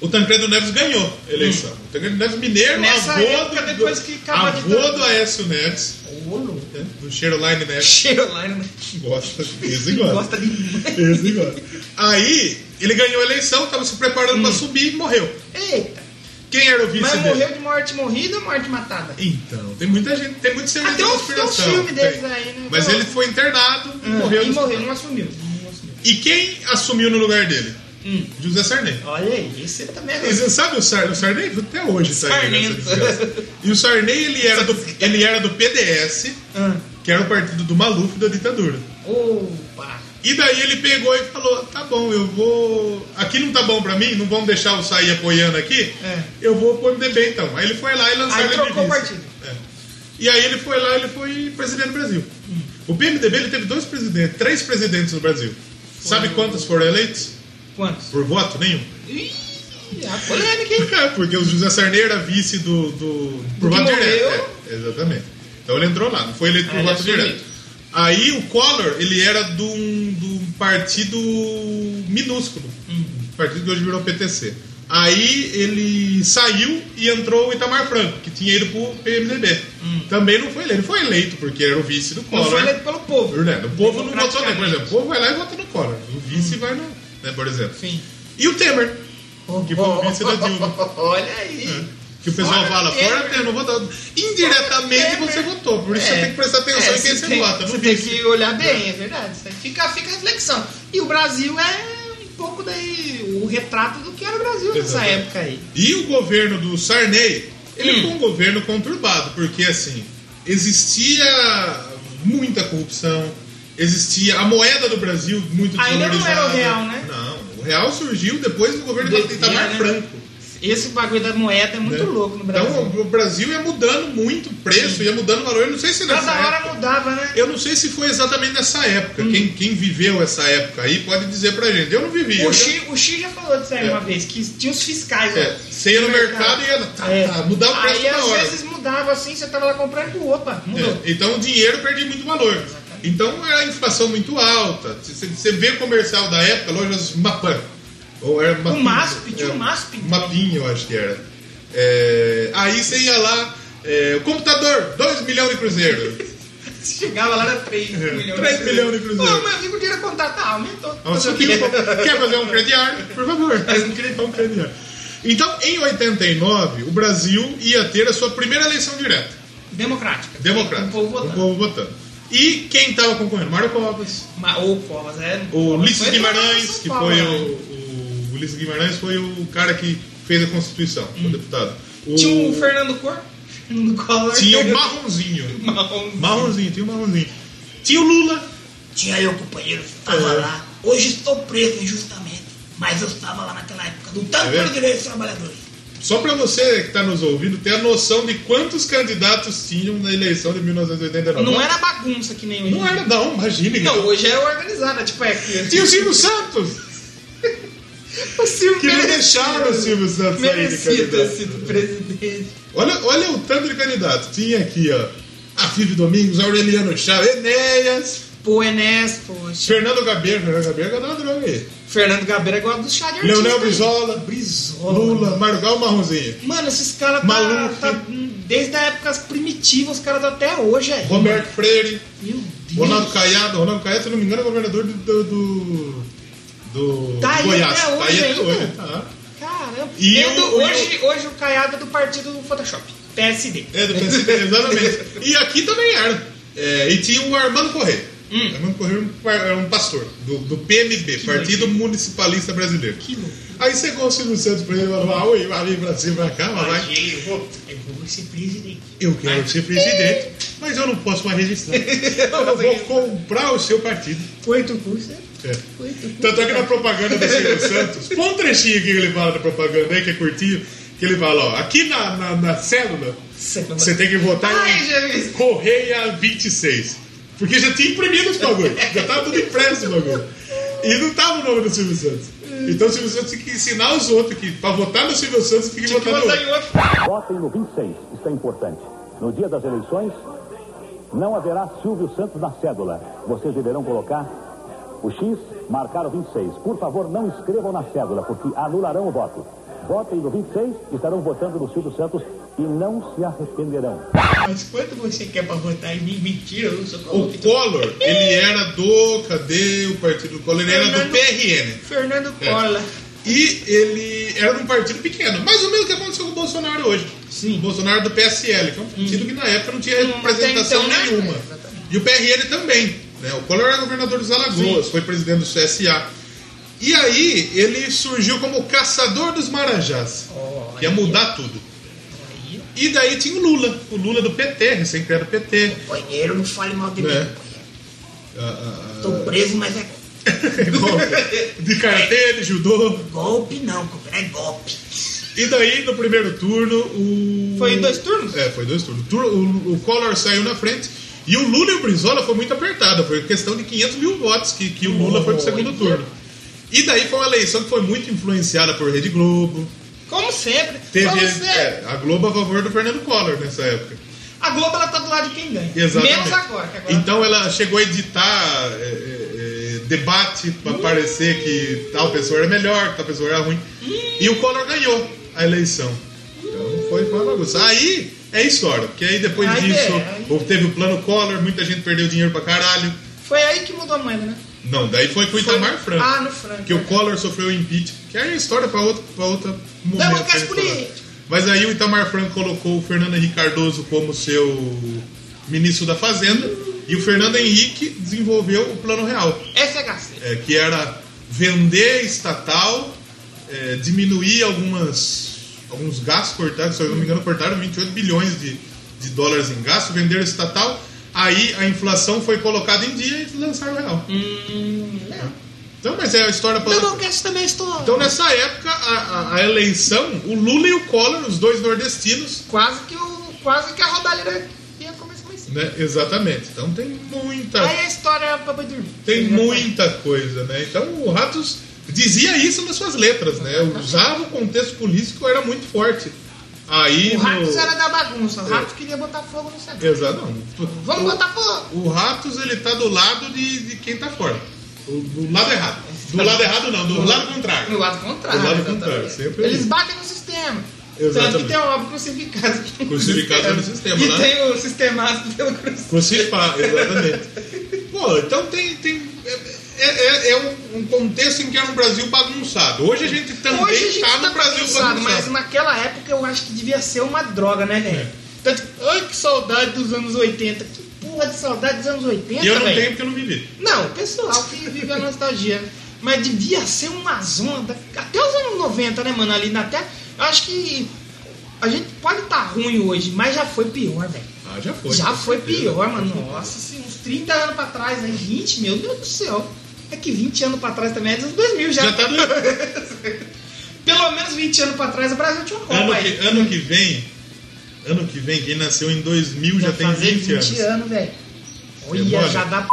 o Tancredo Neves ganhou a eleição. O Tancredo Neves mineiro, Nessa avô, época, do, depois que acabou a avô ditadura. do Aécio Neves, Ô, louco. né, do Cheroline Neves. Né? Gosta, esse gosta. Gosta demais. Esse gosta. Aí, ele ganhou a eleição, estava se preparando para subir e morreu. Eita. Quem era o vice Mas dele? morreu de morte morrida ou morte matada? Então, tem muita gente, tem muito serviço de conspiração. tem uns filmes desses tem. aí, né? Mas ele foi internado e Ah, morreu. E morreu, não assumiu. Não assumiu. E quem assumiu no lugar dele? Hum. José Sarney. Olha aí, esse também é sabe o Sarney? O Sarney até hoje tá Sarnento. desgraça. E o Sarney, ele era, do, ele era do PDS, Ah. que era o partido do Maluf da ditadura. Opa. E daí ele pegou e falou: tá bom, eu vou. Aqui não tá bom pra mim, não vão deixar eu sair apoiando aqui. É. Eu vou pro MDB então. Aí ele foi lá e lançou Aí ele trocou o partido. É. E aí ele foi lá ele foi presidente do Brasil. O PMDB ele teve dois presidentes, três presidentes no Brasil. Sabe quantos foram eleitos? Quantos? Por voto? Nenhum. Ih, a polêmica, hein? É, porque o José Sarney era vice do. do por voto direto. É, exatamente. Então ele entrou lá, não foi eleito por Ah, voto direto. Aí o Collor, ele era de um, de um partido minúsculo. Hum. Partido que hoje virou PTC. Aí ele saiu e entrou o Itamar Franco, que tinha ido pro PMDB. Também não foi eleito. Ele foi eleito porque era o vice do Hum. Não Collor. foi eleito pelo povo. Verdade. O povo não votou nele, por Democraticamente. exemplo. O povo vai lá e vota no Collor. O vice vai no. Né, por exemplo. Sim. E o Temer, que foi o vice da Dilma. Olha aí. Que o pessoal Fora fala, Temer. fora Temer, não votou. Indiretamente você votou, por isso você É. tem que prestar atenção É, em quem você tem- vota. Você tem que olhar bem, é verdade. Fica, fica a reflexão. E o Brasil é um pouco daí o retrato do que era o Brasil nessa Exatamente. época aí. E o governo do Sarney, ele Hum. foi um governo conturbado, porque assim, existia muita corrupção, existia a moeda do Brasil muito Ainda não era o real, né? Não, o real surgiu depois do governo De- do Itamar né? Franco. Esse bagulho da moeda é muito né? louco no Brasil. Então o Brasil ia mudando muito o preço, ia mudando o valor. Eu não sei se nessa Cada hora época- mudava, né? Eu não sei se foi exatamente nessa época. Hum. Quem, quem viveu essa época aí pode dizer pra gente. Eu não vivi. O Xi, o Xi já falou disso aí É. uma vez, que tinha os fiscais. É, ó, você ia no mercado e ia tá, É. tá, mudar o preço Aí às hora. vezes mudava assim, você tava lá comprando, opa, mudou. É, então o dinheiro perdia muito valor. Então era a inflação muito alta. Você, vê o comercial da época, lojas Mapan. Ou era O Mapinho, MASP, tinha é, o MASP. Mapinho, eu acho que era. É, aí você ia lá, é, o computador, 2 milhões de cruzeiro. Chegava lá, era 3 milhões. 3 É, milhões de cruzeiro. Pô, mas o dinheiro contar, tá, aumentou. O que quê? Quer fazer um crediário? Por favor. Faz um. Um crediário. Então, em 89, o Brasil ia ter a sua primeira eleição direta. Democrática. Democrática. O povo votando. O povo votando. E quem estava concorrendo? Mário Covas, Ma- Ou Covas, é. o Ulisses Guimarães, que foi o, o Ulisses Guimarães foi o cara que fez a Constituição, o deputado. O- Tinha o Fernando Cor. Fernando Collor. tinha o marronzinho. Marronzinho. Marronzinho, tinha o marronzinho. Tinha o Lula. Tinha eu, companheiro, estava É. lá. Hoje estou preso injustamente. Mas eu estava lá naquela época, lutando É pelos mesmo? direitos dos trabalhadores. Só para você que está nos ouvindo ter a noção de quantos candidatos tinham na eleição de 1989. Não era bagunça que nem hoje. Não era, não, imagine. Não, hoje é organizado, é tipo é que. Tinha o Silvio Santos, o Silvio que não merecia- deixaram o Silvio Santos sair de candidato. sido presidente. Olha, olha o tanto de candidato. Tinha aqui, ó, a Fívio Domingos, Aureliano Chaves, Enéas, Pô, Enéas, poxa. Fernando Gabeira, Fernando Gabeira ganhou uma droga aí. Fernando Gabeira gosta do chá de artista. Leonel. Brizola, Brizola. Lula, Margal Marronzinho, Mano, esses caras tá, tá. Desde a época primitiva, os caras tá até hoje aí. Roberto Freire, Meu Deus. Ronaldo Caiado. Ronaldo Caiado, se não me engano, é governador do, do, do, Tá aí Goiás. até tá hoje aí até hoje. Tá. Caramba. E E o- do- e hoje, hoje o Caiado é do partido do Photoshop. PSD. É, do PSDB, exatamente. E aqui também era. É, e tinha o Armando Correia. Hum. Armando Correia era um era um pastor do, do PMB, Partido Municipalista Brasileiro. Que. Aí chegou o Silvio Santos pra ele e falou: ah, oi, vai vir pra cima, pra cá, mas vai. Eu vou, eu vou ser presidente. Eu quero ser presidente, mas eu não posso mais registrar. Eu vou comprar o seu partido. Quanto custa? É. Quanto custa? Tanto é que na propaganda do Silvio Santos, põe um trechinho aqui que ele fala da propaganda aí, que é curtinho, que ele fala, ó, aqui na, na, na célula, você tem que votar Ai, em. Correia 26. Porque já tinha imprimido os bagulho, já tava tudo impresso o bagulho. E não tava o nome do Silvio Santos. Então o Silvio Santos tinha que ensinar os outros que pra votar no Silvio Santos tem que Tinha que votar no outro. em outro. Votem no 26, isso é importante. No dia das eleições, não haverá Silvio Santos na cédula. Vocês deverão colocar o X, marcar o 26. Por favor, não escrevam na cédula, porque anularão o voto. Votem no 26, estarão votando no Silvio Santos e não se arrependerão. Mas quanto você quer pra votar em mim? Mentira, eu não sou O. Collor, ele era do. Cadê o partido do Collor? Ele era do Fernando- PRN. Fernando É. Collor. E ele era de um partido pequeno, mais ou menos o que aconteceu com o Bolsonaro hoje. Sim. O Bolsonaro do PSL, que é um partido que na época não tinha Hum, representação então, né? nenhuma. Exatamente. E o PRN também. Né? O Collor era governador dos Alagoas, Sim. foi presidente do CSA. E aí ele surgiu como o caçador dos Marajás, que ia mudar tudo. E daí tinha o Lula, o Lula do PT, recém-criado PT. companheiro, não fale mal de mim. Né? companheiro. Ah, Tô preso, mas é ah, golpe. de karatê, de judô. golpe não, é golpe. E daí, no primeiro turno, o. Foi em dois turnos? É, foi dois turnos. Tur- O, o Collor saiu na frente e o Lula e o Brizola foi muito apertada. Foi questão de 500 mil votos que, que o Lula foi pro segundo Olha. turno. E daí foi uma eleição que foi muito influenciada por Rede Globo. Como sempre. Teve Como sempre. é, a Globo a favor do Fernando Collor nessa época. A Globo ela tá do lado de quem ganha. Exatamente. Menos agora, agora Então ela chegou a editar é, é, é, debate para parecer que tal pessoa era melhor, tal pessoa era ruim. E o Collor ganhou a eleição. Então foi uma bagunça. Aí é história, porque aí depois Aí disso é, aí- teve o plano Collor, muita gente perdeu dinheiro pra caralho. Foi aí que mudou a moeda, né? Não, daí foi com o Itamar Franco. Ah, no Franco. Que o Collor sofreu impeachment, que aí é história para outra, pra outra momento. Democracia política. Mas aí o Itamar Franco colocou o Fernando Henrique Cardoso como seu ministro da Fazenda e o Fernando Henrique desenvolveu o Plano Real, FHC. é, que era vender estatal, é, diminuir algumas, alguns gastos cortados, se eu não me engano, cortaram 28 bilhões de, de dólares em gastos, venderam estatal, aí a inflação foi colocada em dia e lançaram o Real. Hum, é. Então, mas é a história para Doublecast também estou. Então, nessa época, a, a- a eleição, o Lula e o Collor, os dois nordestinos, Quase que, o, quase que a rodalheira ia começar mais cedo. né? Exatamente. Então, tem muita, Aí a história é pra dormir. tem muita coisa, né? Então, o Ratos dizia isso nas suas letras, né? Usava o contexto político, era muito forte. Aí, O Ratos no... era da bagunça. O Ratos queria botar fogo no cenário. Exato, não. Vamos o, botar fogo. o Ratos, ele tá do lado de, de quem tá fora. Do, do lado errado. Do lado errado, não. Do lado contrário. No lado contrário. Do lado contrário, sempre Eles isso. batem no sistema. Exatamente. Tanto que tem o óbvio crucificado. Crucificado no sistema, E né? tem o sistemaço pelo crucifixo. Crucifar, exatamente. Pô, então tem. tem é, é- é um, um contexto em que era um Brasil bagunçado. Hoje a gente também gente tá tá no Brasil bagunçado, bagunçado. mas naquela época eu acho que devia ser uma droga, né, velho? É. Tanto que, ai, que saudade dos anos 80. Que porra de saudade dos anos 80, E eu não velho? tenho porque eu não vivi. Não, o pessoal que vive a nostalgia. Mas devia ser uma zona. Até os anos 90, né, mano? Ali na até. Eu acho que a gente pode estar ruim hoje, mas já foi pior, velho. Ah, já foi. Já foi certeza. pior, mano. Nossa, assim, uns 30 anos pra trás, aí 20, meu Deus do céu. É que 20 anos pra trás também é dos 2000 já. Já tá. Pelo menos 20 anos pra trás o Brasil tinha uma Copa ano, que, ano que vem, ano que vem, quem nasceu em 2000 já, tem fazer 20, anos. anos, velho. Olha, já dá.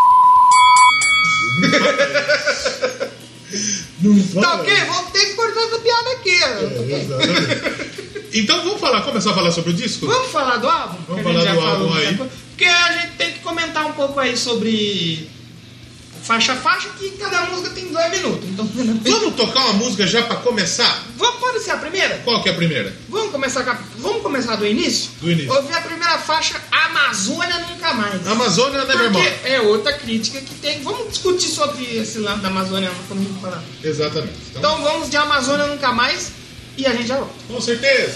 Não Tá fala. ok? Vamos ter que cortar essa piada aqui. É, ok? exatamente. Então vamos falar, começar a falar sobre o disco? Vamos falar do álbum? Vamos falar já do álbum aí. Porque a gente tem que comentar um pouco aí sobre faixa a faixa, que cada música tem dois minutos. Então, Vamos tocar uma música já pra começar? vamos, pode ser a primeira? Qual que é a primeira? Vamos começar, com a- vamos começar do início? Do início. Ouvir a primeira faixa, Amazônia Nunca Mais. Amazônia Porque Nevermore. é outra crítica que tem. Vamos discutir sobre esse lance da Amazônia quando a falar. Exatamente. Então, Então vamos de Amazônia Nunca Mais e a gente já volta. com certeza.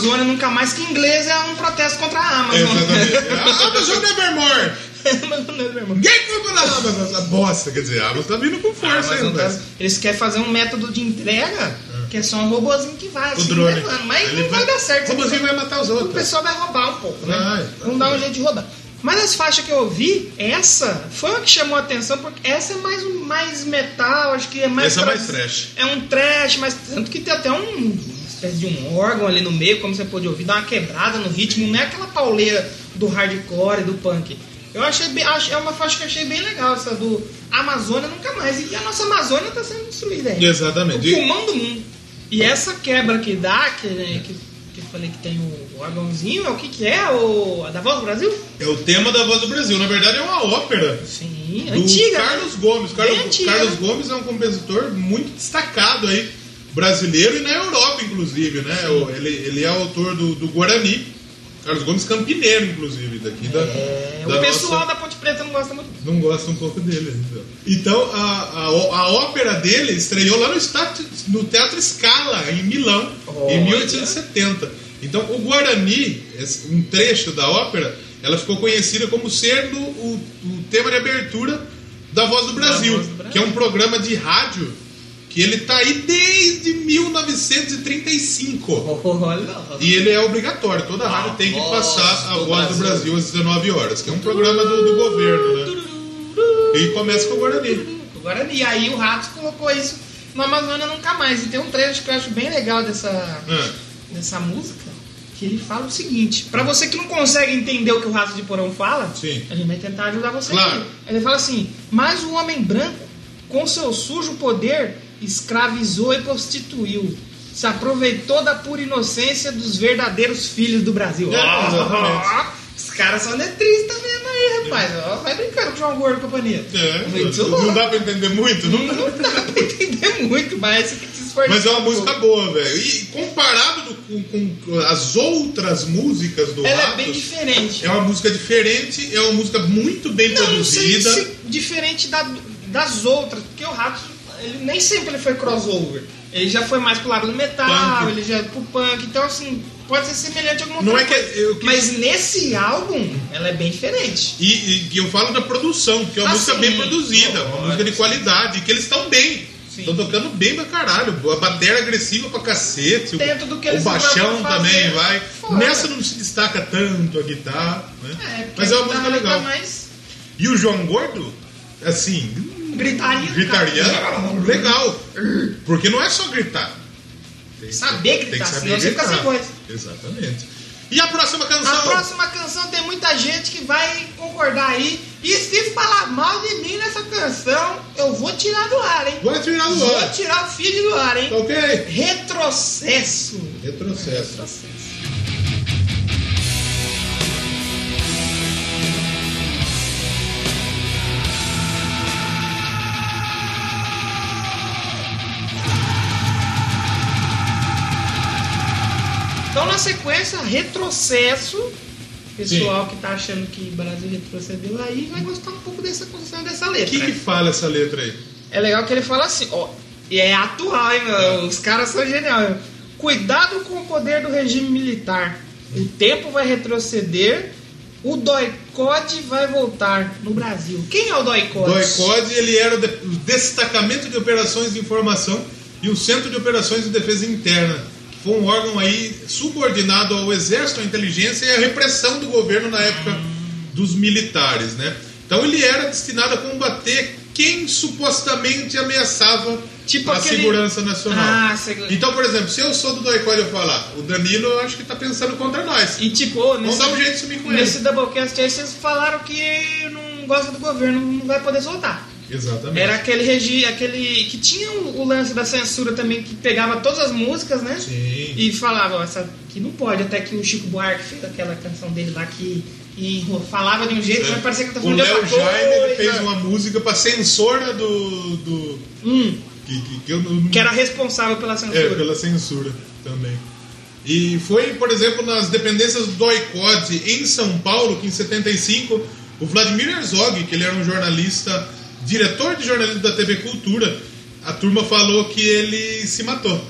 Amazônia Nunca Mais, que inglês é um protesto contra a Amazon. Exatamente. A Amazon Nevermore. Amazon Ninguém vai falar Amazon. Essa bosta, quer dizer, a Amazon tá vindo com força aí, tá-. Eles querem fazer um método de entrega que é só um robozinho que vai O assim, drone. levando. Mas Ele não vai, dar certo. O robozinho vai matar os O outros. pessoal vai roubar um pouco, né? Vai, Vamos dar um jeito de roubar. Mas as faixas que eu ouvi, essa foi uma que chamou a atenção, porque essa é mais, mais metal, acho que é mais. Essa é mais tra- trash. É um trash, mas tanto que tem até um, de um órgão ali no meio, como você pode ouvir, dá uma quebrada no ritmo, não é aquela pauleira do hardcore e do punk. Eu achei bem, é uma faixa que eu achei bem legal, essa do Amazônia nunca mais. E a nossa Amazônia está sendo destruída aí. Exatamente. O pulmão do mundo. E essa quebra que dá, que, que, que eu falei que tem o órgãozinho, é o que que é? O, a da Voz do Brasil? É o tema da Voz do Brasil. Na verdade, é uma ópera. Sim, do antiga. né? Carlos Gomes. Bem Carlos, antiga, Carlos né? Gomes é um compositor muito destacado aí, brasileiro e na Europa, inclusive, né? Ele, ele é autor do, do Guarani. Carlos Gomes Campineiro, inclusive, daqui da, É, da o pessoal nossa- da Ponte Preta não gosta muito. Não gosta um pouco dele. Então, então a, a, a ópera dele estreou lá no, Estádio- no Teatro Scala, em Milão, em Olha. 1870. Então, o Guarani, um trecho da ópera, ela ficou conhecida como sendo o, o tema de abertura da Voz do Brasil, Voz do Brasil. que é um programa de rádio que ele está aí desde 1935. Olha. E ele é obrigatório, toda rádio tem que passar a voz do Brasil. Às 19 horas, que é um programa do, do governo, né? E começa com o Guarani. O Guarani. E aí o Ratos colocou isso no Amazônia Nunca Mais. E tem um trecho que eu acho bem legal dessa, Ah, dessa música, que ele fala o seguinte, pra você que não consegue entender o que o Ratos de Porão fala, Sim. a gente vai tentar ajudar você. Claro. aqui. Ele fala assim, mas o homem branco, com seu sujo poder, escravizou e prostituiu. Se aproveitou da pura inocência dos verdadeiros filhos do Brasil. É, exatamente. Ó, Os caras são letristas mesmo aí, rapaz. Ó, Vai brincando com o João Gordo companhia. É, Muito não louco. dá pra entender muito, não dá. Não dá pra entender muito, mas. Mas é uma um música boa, velho. E comparado do- com, com as outras músicas do Ela é Ratos, bem diferente. é uma música diferente, é uma música muito bem Não, não sei produzida. se diferente da- das outras, porque o Ratos, ele nem sempre ele foi crossover. Ele já foi mais pro lado do metal, Punk. ele já é pro punk, então assim, pode ser semelhante a alguma Não outra é que coisa. eu Mas nesse álbum, ela é bem diferente. E, e- eu falo da produção, porque é uma Ah, música sim. bem produzida, uma Lógico. música de qualidade, que eles estão bem. Estão tocando bem pra caralho. A bateria agressiva pra cacete. o- Dentro do que o eles baixão vão fazer, também vai. fora. Nessa não se destaca tanto a guitarra, né? É, Mas é uma música guitarra legal. tá mais E o João Gordo, assim, gritaria. gritaria cara. legal. Porque não é só gritar. Tem Saber tem gritar, que saber senão você fica gritar. sem voz. Exatamente. E a próxima canção? A próxima canção tem muita gente que vai concordar aí. E se falar mal de mim nessa canção, eu vou tirar do ar, hein? Vai tirar do Vou ar. tirar o feed do ar, hein? Ok? Retrocesso. Retrocesso. Então, sequência, retrocesso. Pessoal que tá achando que o Brasil retrocedeu aí vai gostar um pouco dessa construção dessa O letra. que, que fala essa letra aí? É legal que ele fala assim, ó. E é atual, hein, meu? Os caras são geniais. Cuidado com o poder do regime militar. O tempo vai retroceder. O doicode vai voltar no Brasil. Quem é o doicode? Doicode, ele era o, de- o Destacamento de Operações de Informação e o Centro de Operações de Defesa Interna, foi um órgão aí subordinado ao Exército, à inteligência e à repressão do governo na época dos militares, né? Então ele era destinado a combater quem supostamente ameaçava Tipo a aquele- segurança nacional. Ah, segu- Então, por exemplo, se eu sou do Doicode e eu falar, o Danilo eu acho que tá pensando contra nós. E tipo, Vamos dar um jeito de sumir com ele. nesse Doublecast aí vocês falaram que não gosta do governo, não vai poder soltar. Exatamente. Era aquele regi, aquele que tinha o, o lance da censura também, que pegava todas as músicas, né? Sim. E falava, ó, essa aqui não pode, até que o Chico Buarque fez aquela canção dele lá que e falava de um jeito que vai parecer que tá O falando de Léo outra coisa. Jaime ele fez uma música pra censora do. do Hum, que, que, que eu não- que era responsável pela censura. É, pela censura também. E foi, por exemplo, nas dependências do ICOD em São Paulo, que em 75, o Vladimir Herzog, que ele era um jornalista, diretor de jornalismo da TV Cultura, a turma falou que ele se matou.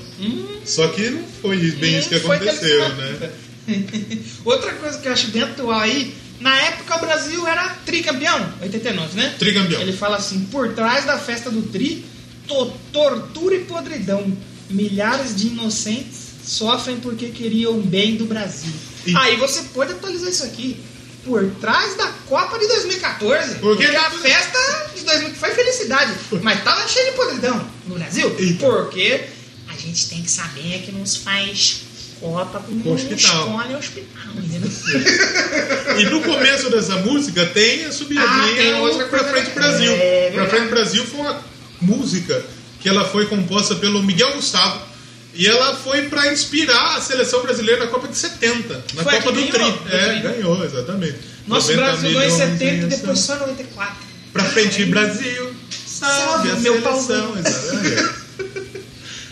Só que não foi bem Hum, isso que ele aconteceu, se né? Outra coisa que eu acho bem atual aí, na época o Brasil era tricampeão, 89, né? Tricampeão. Ele fala assim: por trás da festa do tri, to- tortura e podridão. Milhares de inocentes sofrem porque queriam o bem do Brasil. E- Aí você pode atualizar isso aqui. Por trás da Copa de 2014. Porque- Porque a festa de 2000 foi felicidade. Mas tava cheio de podridão no Brasil. Eita. Porque a gente tem que saber que nos faz Copa com Com hospital. escola e hospital, entendeu? E no começo dessa música tem a Ah, subidinha tem o outra Pra Frente Brasil. É, pra. Frente Brasil foi uma música que ela foi composta pelo Miguel Gustavo. E ela foi pra inspirar a seleção brasileira na Copa de 70, na Foi Copa do ganhou, Tri. do É, ganhou, exatamente. Nosso 90 Brasil ganhou em milhões 70 e em depois só 94. Pra frente Brasil, salve Salve, meu seleção. Exatamente.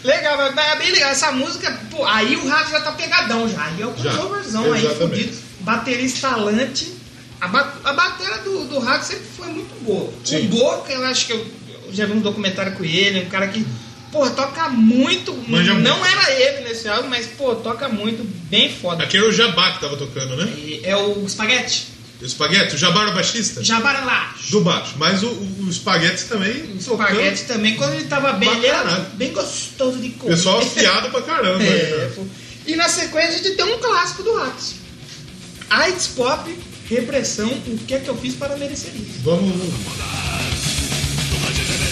Legal, mas mas é bem legal. Essa música, pô, aí o rádio já tá pegadão já. Aí é o Já, crossoverzão aí, exatamente. fudido. Baterista talante. A, ba a bateria do, do rádio sempre foi muito boa. Sim. O Boca, eu acho que eu, eu já vi um documentário com ele, um cara que, pô, toca muito. Manja não muito. era ele nesse álbum, mas, pô, toca muito, bem foda. Aqui era o Jabá que tava tocando, né? E É o Spaghetti. O Espaguete, o Jabá era o baixista? Jabaralá. Do baixo. Mas o, o, o Espaguete também O Spaghetti também, quando ele tava bem, ele era bem gostoso de comer. pessoal afiado pra caramba. É, né? E na sequência a gente tem um clássico do Ratos. AIDS Pop, Repressão, o que é que eu fiz para merecer isso? Vamos. Mais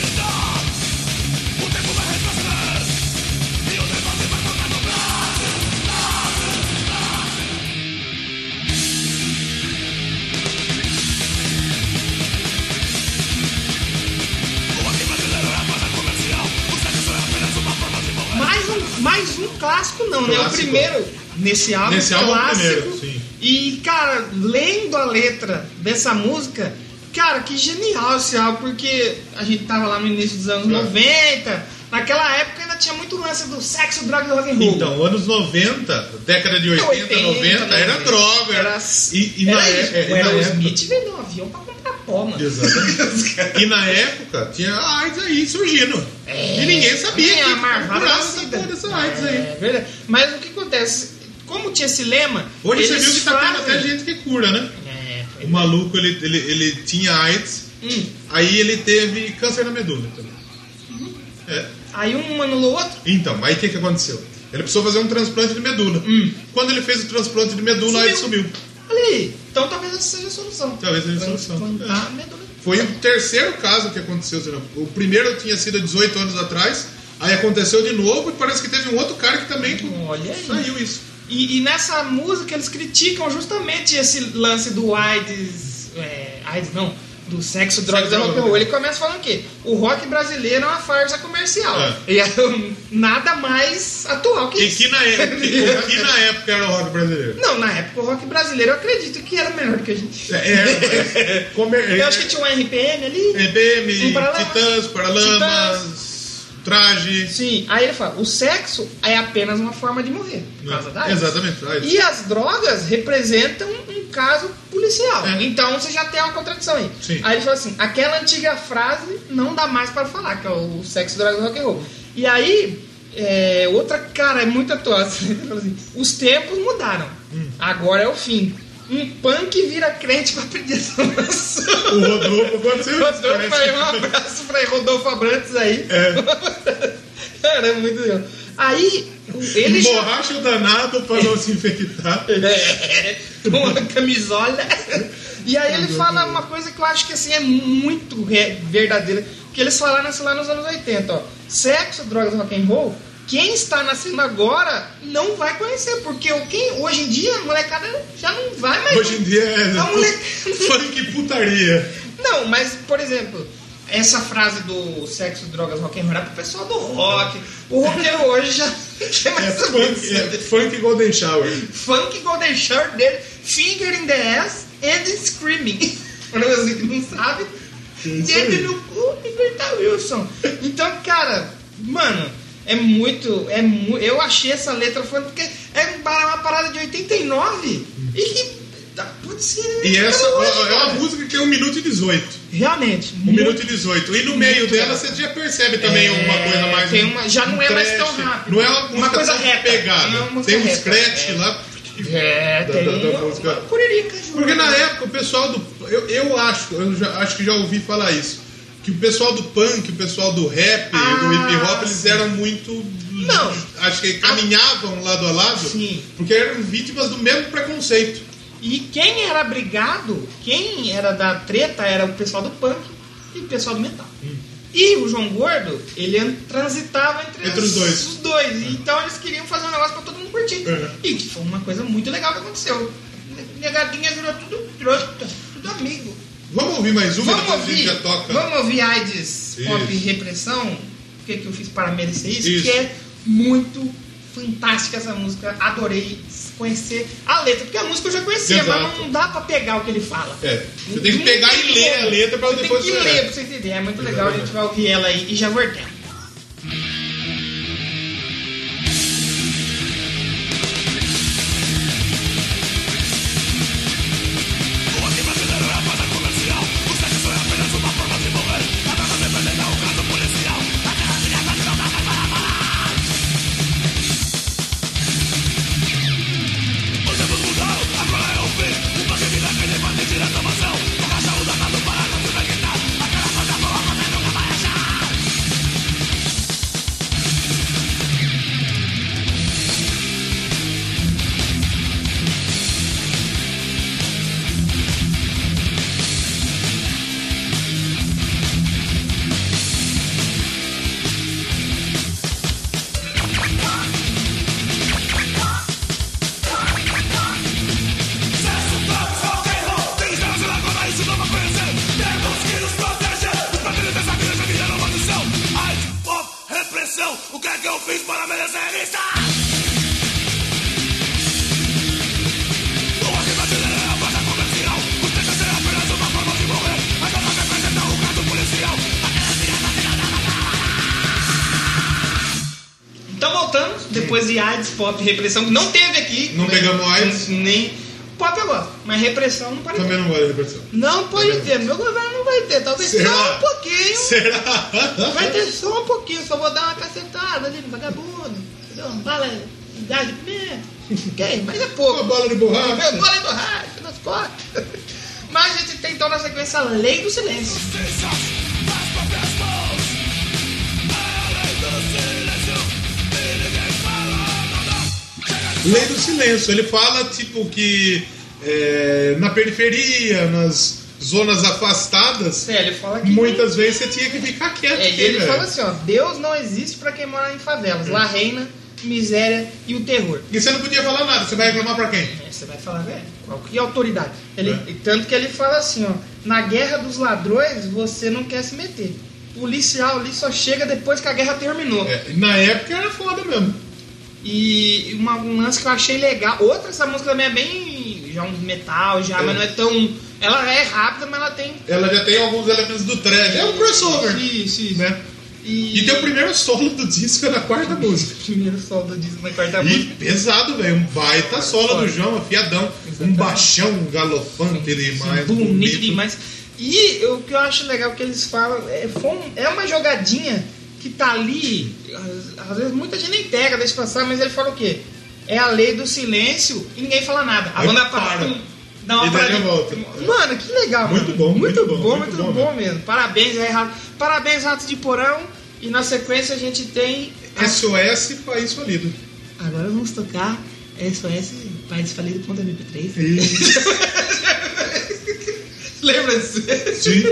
um, um clássico não, né? O Clássico. primeiro nesse álbum, Nesse álbum, clássico, primeiro, sim. E, cara, lendo a letra dessa música, cara, que genial esse álbum, porque a gente tava lá no início dos anos É. 90, naquela época ainda tinha muito lance do sexo, droga e rock and roll. Então, anos 90, década de 80, 80, 90, era né? droga. Era, e, e era na, isso. é, o Aerosmith veio no avião pra comprar mano. Exatamente. E na época tinha a AIDS aí surgindo. e ninguém sabia É, que curava essa SIDA. porra dessa AIDS aí. É verdade. Mas o que acontece? Como tinha esse lema. Hoje você viu que tá tendo até gente que cura, né? É, O maluco, ele, ele, ele tinha AIDS, Hum. aí ele teve câncer na medula. também. Uhum. É. Aí um anulou o outro. Então, aí o que, que aconteceu? Ele precisou fazer um transplante de medula. Hum. Quando ele fez o transplante de medula, aí sumiu. Olha aí. Então talvez essa seja a solução. Talvez seja a solução. A medula. Foi o terceiro caso que aconteceu. O primeiro tinha sido há 18 anos atrás, aí aconteceu de novo e parece que teve um outro cara que também Olha aí. saiu isso. E, e nessa música eles criticam justamente esse lance do AIDS. É, AIDS não. Do sexo, drogas e Sexo, rock and roll. Ele começa falando que o rock brasileiro é uma farsa comercial. É. E é nada mais atual que E isso. que na época, que na época era o rock brasileiro? Não, na época o rock brasileiro eu acredito que era melhor do que a gente. É, é, comer, Eu acho que tinha um RPM ali. EBM, Um Paralamas. Titãs, Paralamas, Traje. Sim, aí ele fala: o sexo é apenas uma forma de morrer. Por causa da AIDS. Exatamente. AIDS. E as drogas representam um caso policial. É. Então você já tem uma contradição aí. Sim. Aí ele fala assim: aquela antiga frase não dá mais para falar, que é o sexo, drogas e rock and roll. E aí, é, outra cara é muito atual. assim, assim, Os tempos mudaram. Hum. Agora é o fim. Um punk vira crente pra pedir salvação. O Rodolfo isso. Rodolfo parece. um abraço pra Rodolfo Abrantes aí. É. Cara, é muito legal. Aí, ele já... Borracha o danado pra não se infectar. É, uma camisola. E aí ele fala uma coisa que eu acho que assim é muito verdadeira. Que eles falaram assim lá nos anos 80, ó. Sexo, drogas, rock and roll. Quem está nascendo agora não vai conhecer, porque o quem hoje em dia a molecada já não vai mais. Hoje em dia é A mulher- funk putaria. Não, mas, por exemplo, essa frase do sexo, drogas, rock and roll é pro pessoal do rock. O roqueiro hoje já quer É mais saber funk, é funk Golden Shower. Funk Golden Shirt dele, finger in the ass and screaming. Pra você que não sabe, dedo no cu e Wilson. Então, cara, mano, é muito. É mu eu achei essa letra foda porque é uma parada de 89 e que. Pode ser. E essa hoje, é uma música que tem 1 minuto e 18. Realmente. 1 minuto e 18. E no meio dela legal. você já percebe também É, uma coisa mais. tem uma- já não é mais tão rápido. Não é uma, Uma música coisa reta. pegada. Não é tem um reta, scratch é. lá. É, Da- tem da- da uma, música. uma curirica junto. Porque na época o pessoal do. Eu, eu acho, eu já, acho que já ouvi falar isso. Que o pessoal do punk, o pessoal do rap, Ah, do hip hop, eles eram muito. Não. Acho que caminhavam lado a lado. Sim. Porque eram vítimas do mesmo preconceito. E quem era brigado, quem era da treta era o pessoal do punk e o pessoal do metal. E o João Gordo, ele an- transitava entre, Entre os dois. os dois. Então eles queriam fazer um negócio pra todo mundo curtir. Uhum. E que foi uma coisa muito legal que aconteceu. Negadinha virou tudo trota, tudo amigo. Vamos ouvir mais uma, Vamos depois a gente ouvir, já toca. vamos ouvir AIDS, Isso. Pop e Repressão. O que, que eu fiz para merecer isso? Isso. Que é muito fantástica essa música. Adorei conhecer a letra, porque a música eu já conhecia, Exato. mas não dá pra pegar o que ele fala. É, você tem que pegar e ler a letra você depois tem que ler pra você entender. É muito legal, a gente vai ouvir ela aí e já voltamos. De repressão, que não teve aqui. Não né? pegamos AIDS. Nem. Pop eu gosto, mas repressão não pode Também ter. não gosto de repressão. Não pode ter, meu governo não vai ter, talvez Será? só um pouquinho. Será? Vai ter só um pouquinho, só vou dar uma cacetada ali no vagabundo. Entendeu? Bala, idade de pimenta. Mas é pouco. Uma bola de borracha. Meu bola do rádio, nas costas. Mas a gente tem então na sequência a Lei do Silêncio. Lei do silêncio. Ele fala, tipo, que é, na periferia, nas zonas afastadas, É, ele fala que. muitas vezes você tinha que ficar quieto. É, aqui, ele velho. fala assim, ó, Deus não existe pra quem mora em favelas. Lá reina miséria e o terror. E você não podia falar nada, você vai reclamar pra quem? É, Você vai falar, velho, qual que é a autoridade? Ele, É. Tanto que ele fala assim, ó, na guerra dos ladrões você não quer se meter. Policial ali só chega depois que a guerra terminou. É, na época era foda mesmo. E uma, um lance que eu achei legal. Outra, essa música também é bem. Já um metal, já, É. mas não é tão. Ela é rápida, mas ela tem. Ela já tem alguns elementos do thrash. É um crossover. Isso, isso. Né? E, E tem o primeiro solo do disco é na quarta música. primeiro solo do disco na quarta E música. pesado, velho. Um baita solo do João, afiadão. Um Exatamente. baixão galopante demais. bonito, demais. E o que eu acho legal que eles falam é, foi um- é uma jogadinha que tá ali. Às, vezes muita gente nem pega, deixa passar, mas ele fala o quê? É a lei do silêncio e ninguém fala nada. A Aí banda para. para. Dá uma E paradinha. volta. Mano, que legal. Muito mano. bom, muito, muito bom, bom, muito, bom, bom mesmo. Parabéns, aí, Rato. Parabéns, Ratos de Porão. E na sequência a gente tem. a- SOS País Falido. Agora vamos tocar SOS paisfalido.mp3. Lembra-se? Sim.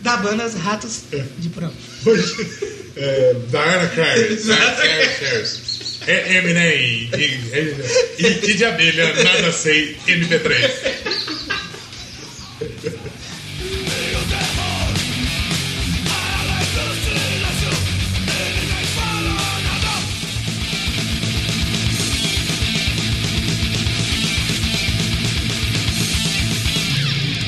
Da banda Os Ratos de Porão. É, Diana Clares. Exato. É Eminem. E, e Kid Abelha, nada sei, MP3.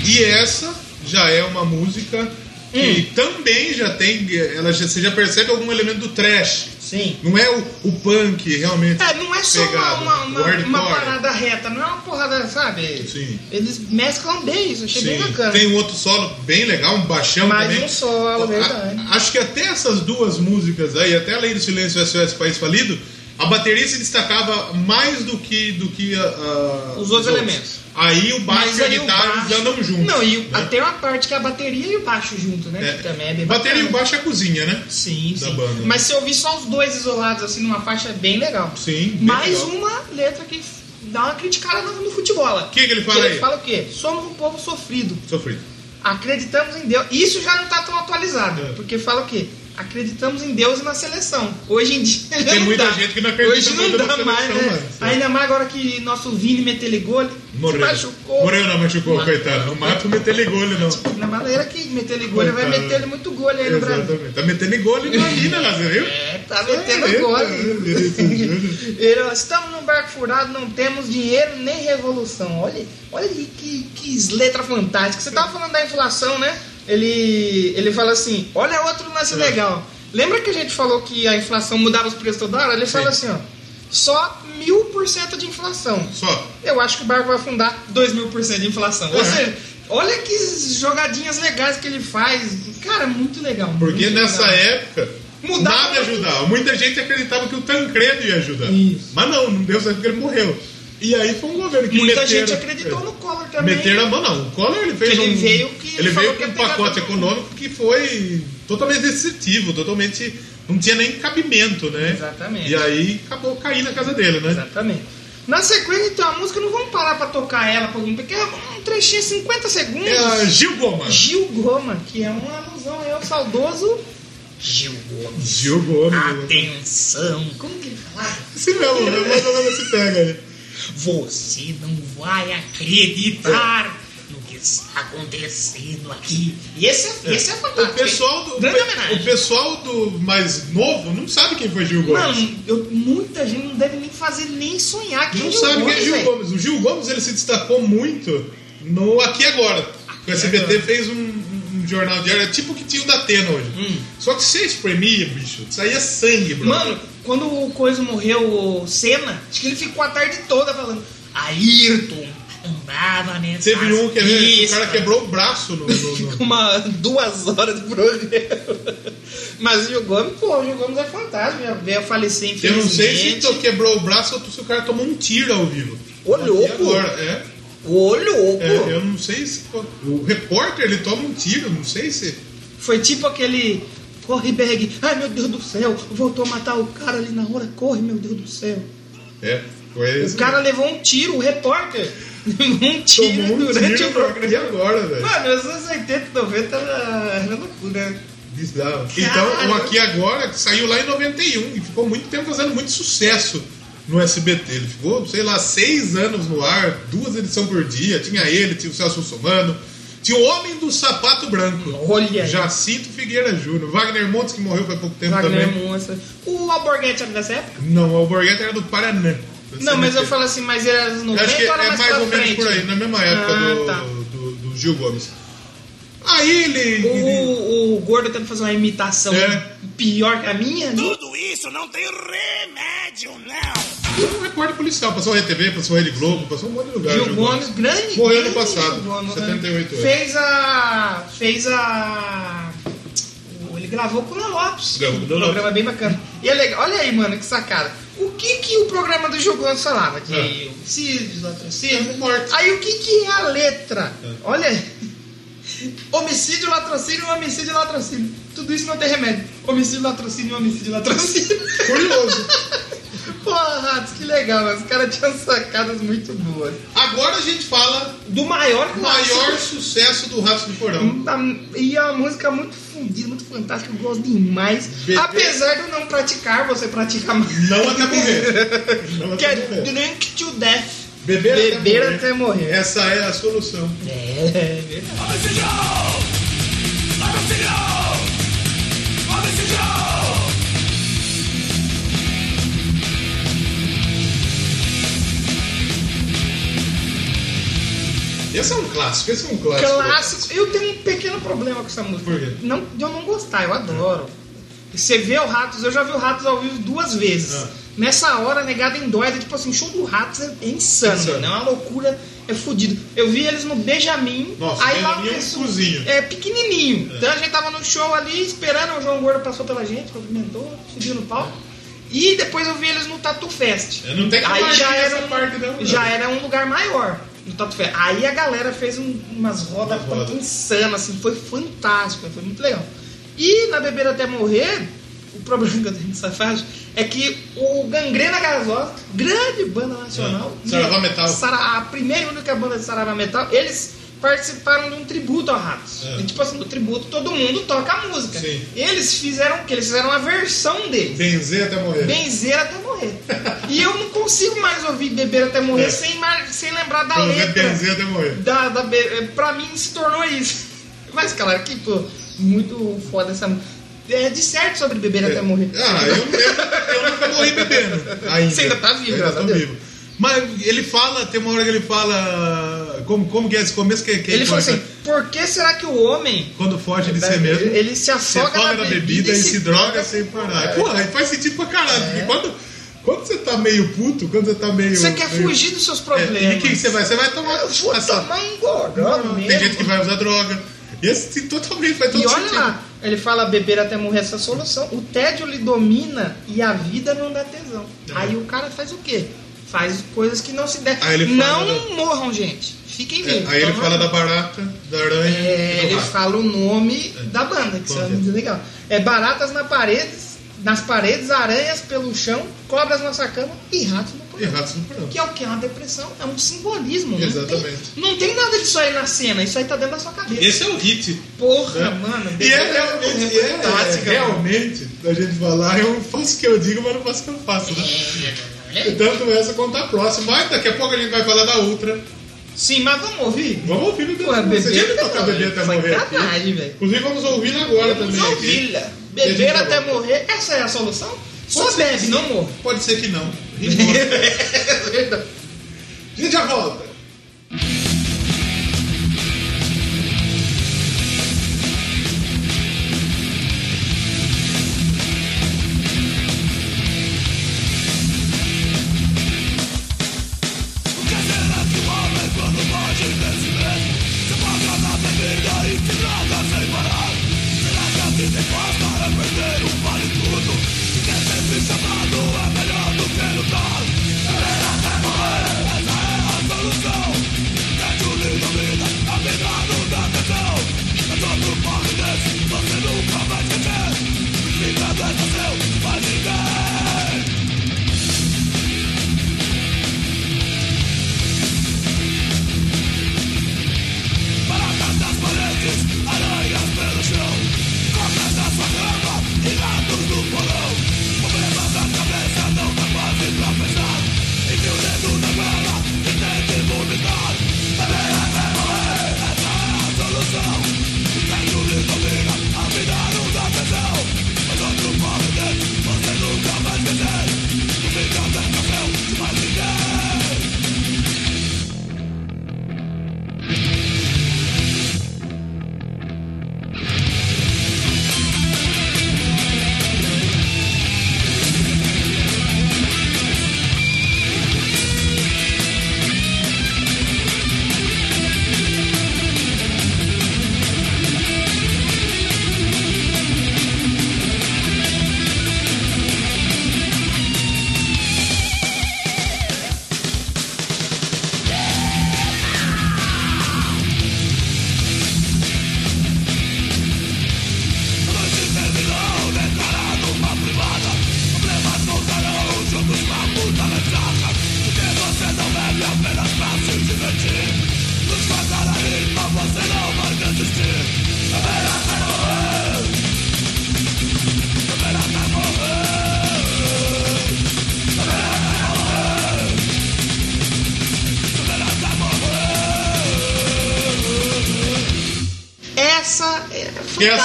E essa já é uma música que também já tem. Ela já, você já percebe algum elemento do trash. Sim. Não é o, o punk realmente. É, não é só uma, pegado, uma, uma, uma parada reta, não é uma porrada, sabe? Sim. Eles mesclam bem isso, achei bem Sim. bacana. Tem um outro solo bem legal, um baixão Mais também. um solo, A- verdade. acho que até essas duas músicas aí, até a Lei do Silêncio e SOS País Falido, a bateria se destacava mais do que, do que a- a- Os outros elementos. Aí o baixo e a guitarra baixo- andam juntos. Não, e né? até uma parte que é a bateria e o baixo junto, né? É. Que também é bem bateria e o bacana. baixo é a cozinha, né? Sim, da sim. banda. Mas se eu ouvir só os dois isolados assim numa faixa é bem legal. Sim, bem Mais legal. uma letra que dá uma criticada no, no futebol. O que, que ele fala Ele aí? fala o quê? Somos um povo sofrido. Sofrido. Acreditamos em Deus. Isso já não está tão atualizado. É. Porque fala o quê? Acreditamos em Deus e na seleção. Hoje em dia. Tem não muita dá. gente que não acredita Hoje não dá seleção mais, né? é. Ainda mais agora que nosso Vini se Morreu. machucou. Morreu não, machucou, Mas- coitado. Não mata o gol, não. Na maneira que Meteligol vai ele muito gol aí no Brasil. Exatamente. Tá metendo gol na mina lá, você viu? É, tá metendo É, gol. é. Ele, Estamos num barco furado, não temos dinheiro nem revolução. Olha, olha que, que letra fantástica. Você tava falando da inflação, né? Ele, ele fala assim: olha outro lance É. legal. Lembra que a gente falou que a inflação mudava os preços toda hora? Ele fala assim: ó, só mil por cento de inflação. Só. Eu acho que o barco vai afundar dois mil por cento de inflação. Ou É. seja, olha que jogadinhas legais que ele faz. Cara, muito legal. Porque muito nessa legal. época Mudava nada muito. ajudava. Muita gente acreditava que o Tancredo ia ajudar. Isso. Mas não, não deu certo porque ele morreu. E aí foi um governo que Muita meteram- gente acreditou no Collor também. Meteram a mão, não. O Collor ele fez ele um. veio que ele veio com um pacote econômico que foi totalmente destrutivo, totalmente. Não tinha nem cabimento, né? Exatamente. E aí acabou caindo na casa dele, né? Exatamente. Na sequência, então, a música não vamos parar pra tocar ela, porque é um trechinho 50 segundos. É a Gil Goma. Gil Goma, que é uma alusão aí ao saudoso Gil Gomes. Gil Gomes. Atenção! Como que ele falava? Sim mesmo, mais ou menos se pega aí. Você não vai acreditar no que está acontecendo aqui. E esse é, esse é O fantástico. pessoal, do, o homenagem. pessoal do mais novo não sabe quem foi Gil Gomes. Eu- muita gente não deve nem fazer nem sonhar que não é Gil sabe quem é Gomes, Gil velho. Gomes. O Gil Gomes ele se destacou muito no Aqui Agora. O SBT fez um, um jornal diário, é tipo o que tinha o da Atena hoje. Hum. Só que você espremia, bicho, saía sangue, bro. Mano, quando o Coisa morreu, o Senna, acho que ele ficou a tarde toda falando. Ayrton andava nessa. Teve um que o pista." cara quebrou o braço no. no- no- Uma duas horas de programa. Mas o Gil Gomes, pô, o Gil Gomes é fantástico. já Veio a falecer, Eu não sei se to- quebrou o braço ou se o cara tomou um tiro ao vivo. Ô, louco! agora, é. Ô, louco! É, eu não sei se. O repórter ele toma um tiro, não sei se. Foi tipo aquele. Corre, Berg. Ai, meu Deus do céu. Voltou a matar o cara ali na hora. Corre, meu Deus do céu. É, foi O esse. cara levou um tiro, o repórter. Levou um tiro tomou um durante tiro o programa. e agora, velho. Mano, os anos 80 e 90 era, loucura. né? Bizarro. Então, o Aqui Agora que saiu lá em 91 e ficou muito tempo fazendo muito sucesso no SBT. Ele ficou, sei lá, seis anos no ar, duas edições por dia. Tinha ele, tinha o Celso Russomano, tinha o Homem do Sapato Branco. Olha aí. Jacinto Figueira Júnior. Wagner Montes, que morreu faz pouco tempo Wagner também. Monstro. O Alborguete era dessa época? Não, o Alborguete era do Paraná. Não, mas eu falo assim, mas era 90 Acho que é mais, mais ou menos por aí, na mesma época Ah, do, tá. do, do Gil Gomes. Aí ele. ele- O, o Gordo tenta fazer uma imitação É. pior que a minha. né? Tudo isso não tem remédio, não. Foi um repórter policial, passou a RTV, passou a Rede Globo, passou um monte de lugar. Gil Gomes, grande. Morreu ano grande passado, Gil Gomes, 78 anos. Fez a. Fez a. Ele gravou com o Lopes. Gravou com o Léo um Lopes. programa bem bacana. E é legal. Olha aí, mano, que sacada. O que que o programa do Gil Gomes falava? De É. homicídios, latrocínios. É, morte. Aí o que que é a letra? É. Olha aí. Homicídio, latrocínio, homicídio, latrocínio. Tudo isso não tem remédio. Homicídio, latrocínio, homicídio, latrocínio. Curioso. Porra, Ratos, que legal. Os caras tinham sacadas muito boas. Agora a gente fala Do maior clássico. maior sucesso do Ratos do Porão. Tá- E é uma música muito fundida, muito fantástica, eu gosto demais. Bebê- Apesar de eu não praticar, você pratica mais. Não até morrer. Não Que é até morrer. Drink to Death. Beber, Beber até, até morrer. morrer. Essa é a solução. É, é verdade. Esse é um clássico, esse é um clássico. Clássico. Eu tenho um pequeno problema com essa música. Por quê? Não, de eu não gostar, eu adoro. Você vê o Ratos, eu já vi o Ratos ao vivo duas vezes. Ah. Nessa hora, negada em dói, tipo assim, show do Ratos é, é insano, Insano. mano, é uma loucura, é fudido. Eu vi eles no Benjamin, Nossa, aí lá Benjamin é um cozinho. É pequenininho. Então a gente tava no show ali, esperando, o João Gordo passou pela gente, cumprimentou, subiu no palco. E depois eu vi eles no Tatu Fest. É, não tem que Aí já era, um, parte, não, né? já era um lugar maior no Tatu Fest. Aí a galera fez um- umas rodas Umas rodas. tanto insanas, assim, foi fantástico, foi muito legal. E na Beber Até Morrer, o problema que eu tenho nessa faixa é que o Gangrena Gasosa, grande banda nacional, É. Saravá Metal. A primeira e única banda de Saravá Metal, eles participaram de um tributo ao Ratos. É. E tipo assim, no tributo todo mundo toca a música. Sim. Eles fizeram o que? Eles fizeram uma versão deles. Benzer até morrer. Benzer até morrer. e eu não consigo mais ouvir beber até morrer É. sem, sem lembrar da vê letra. benzer até morrer. Da, da, be- pra mim se tornou isso. Mas, cara, que pô, muito foda essa música. É de certo sobre beber até morrer. Ah, eu, eu, eu nunca morri bebendo. Ainda. Você ainda tá vivo, graças ainda a Deus. vivo. Mas ele fala, tem uma hora que ele fala. Como, como que é esse começo que, que Ele falou assim: por que será que o homem. Quando foge de si mesmo. Ele se se afoga, afoga na bebida e se droga sem parar. Porra, aí faz sentido pra caralho. Porque quando, quando você tá meio puto, quando você tá meio. É. Você quer meio- fugir dos seus É, problemas. e o que você vai? Você vai tomar. Eu vou essa- tomar um engordado Não, mesmo. Tem gente que vai usar droga. Esse sim, totalmente faz todo E olha lá, ele fala beber até morrer essa solução. O tédio lhe domina e a vida não dá tesão. É. Aí o cara faz o quê? Faz coisas que não se ele Não da- morram, gente. Fiquem É, vivos. aí ele Toma- fala da barata, da aranha É, e ele rato. fala o nome da banda, que isso é é? muito legal. É baratas na paredes, nas paredes, aranhas pelo chão, cobras na sua cama e ratos no E porão. ratos no porão. Que é o que? É uma depressão, é um simbolismo. não Exatamente. tem- Não tem, nada disso aí na cena, isso aí tá dentro da sua cabeça. Esse é o hit. Porra, né? mano. E é realmente, é, fantástica, é, realmente, a gente falar, eu faço o que eu digo, mas não faço o que eu faço. Né? Tanto essa quanto a próxima. Mas daqui a pouco a gente vai falar da outra. Sim, mas vamos ouvir? Vamos ouvir o Porra, Você tinha que tocar beber até morrer sacanagem, velho. Inclusive vamos ouvir agora Vamos também. E Beber até volta. morrer, essa é a solução? Só bebe, não morre. Pode ser que não. A gente já volta.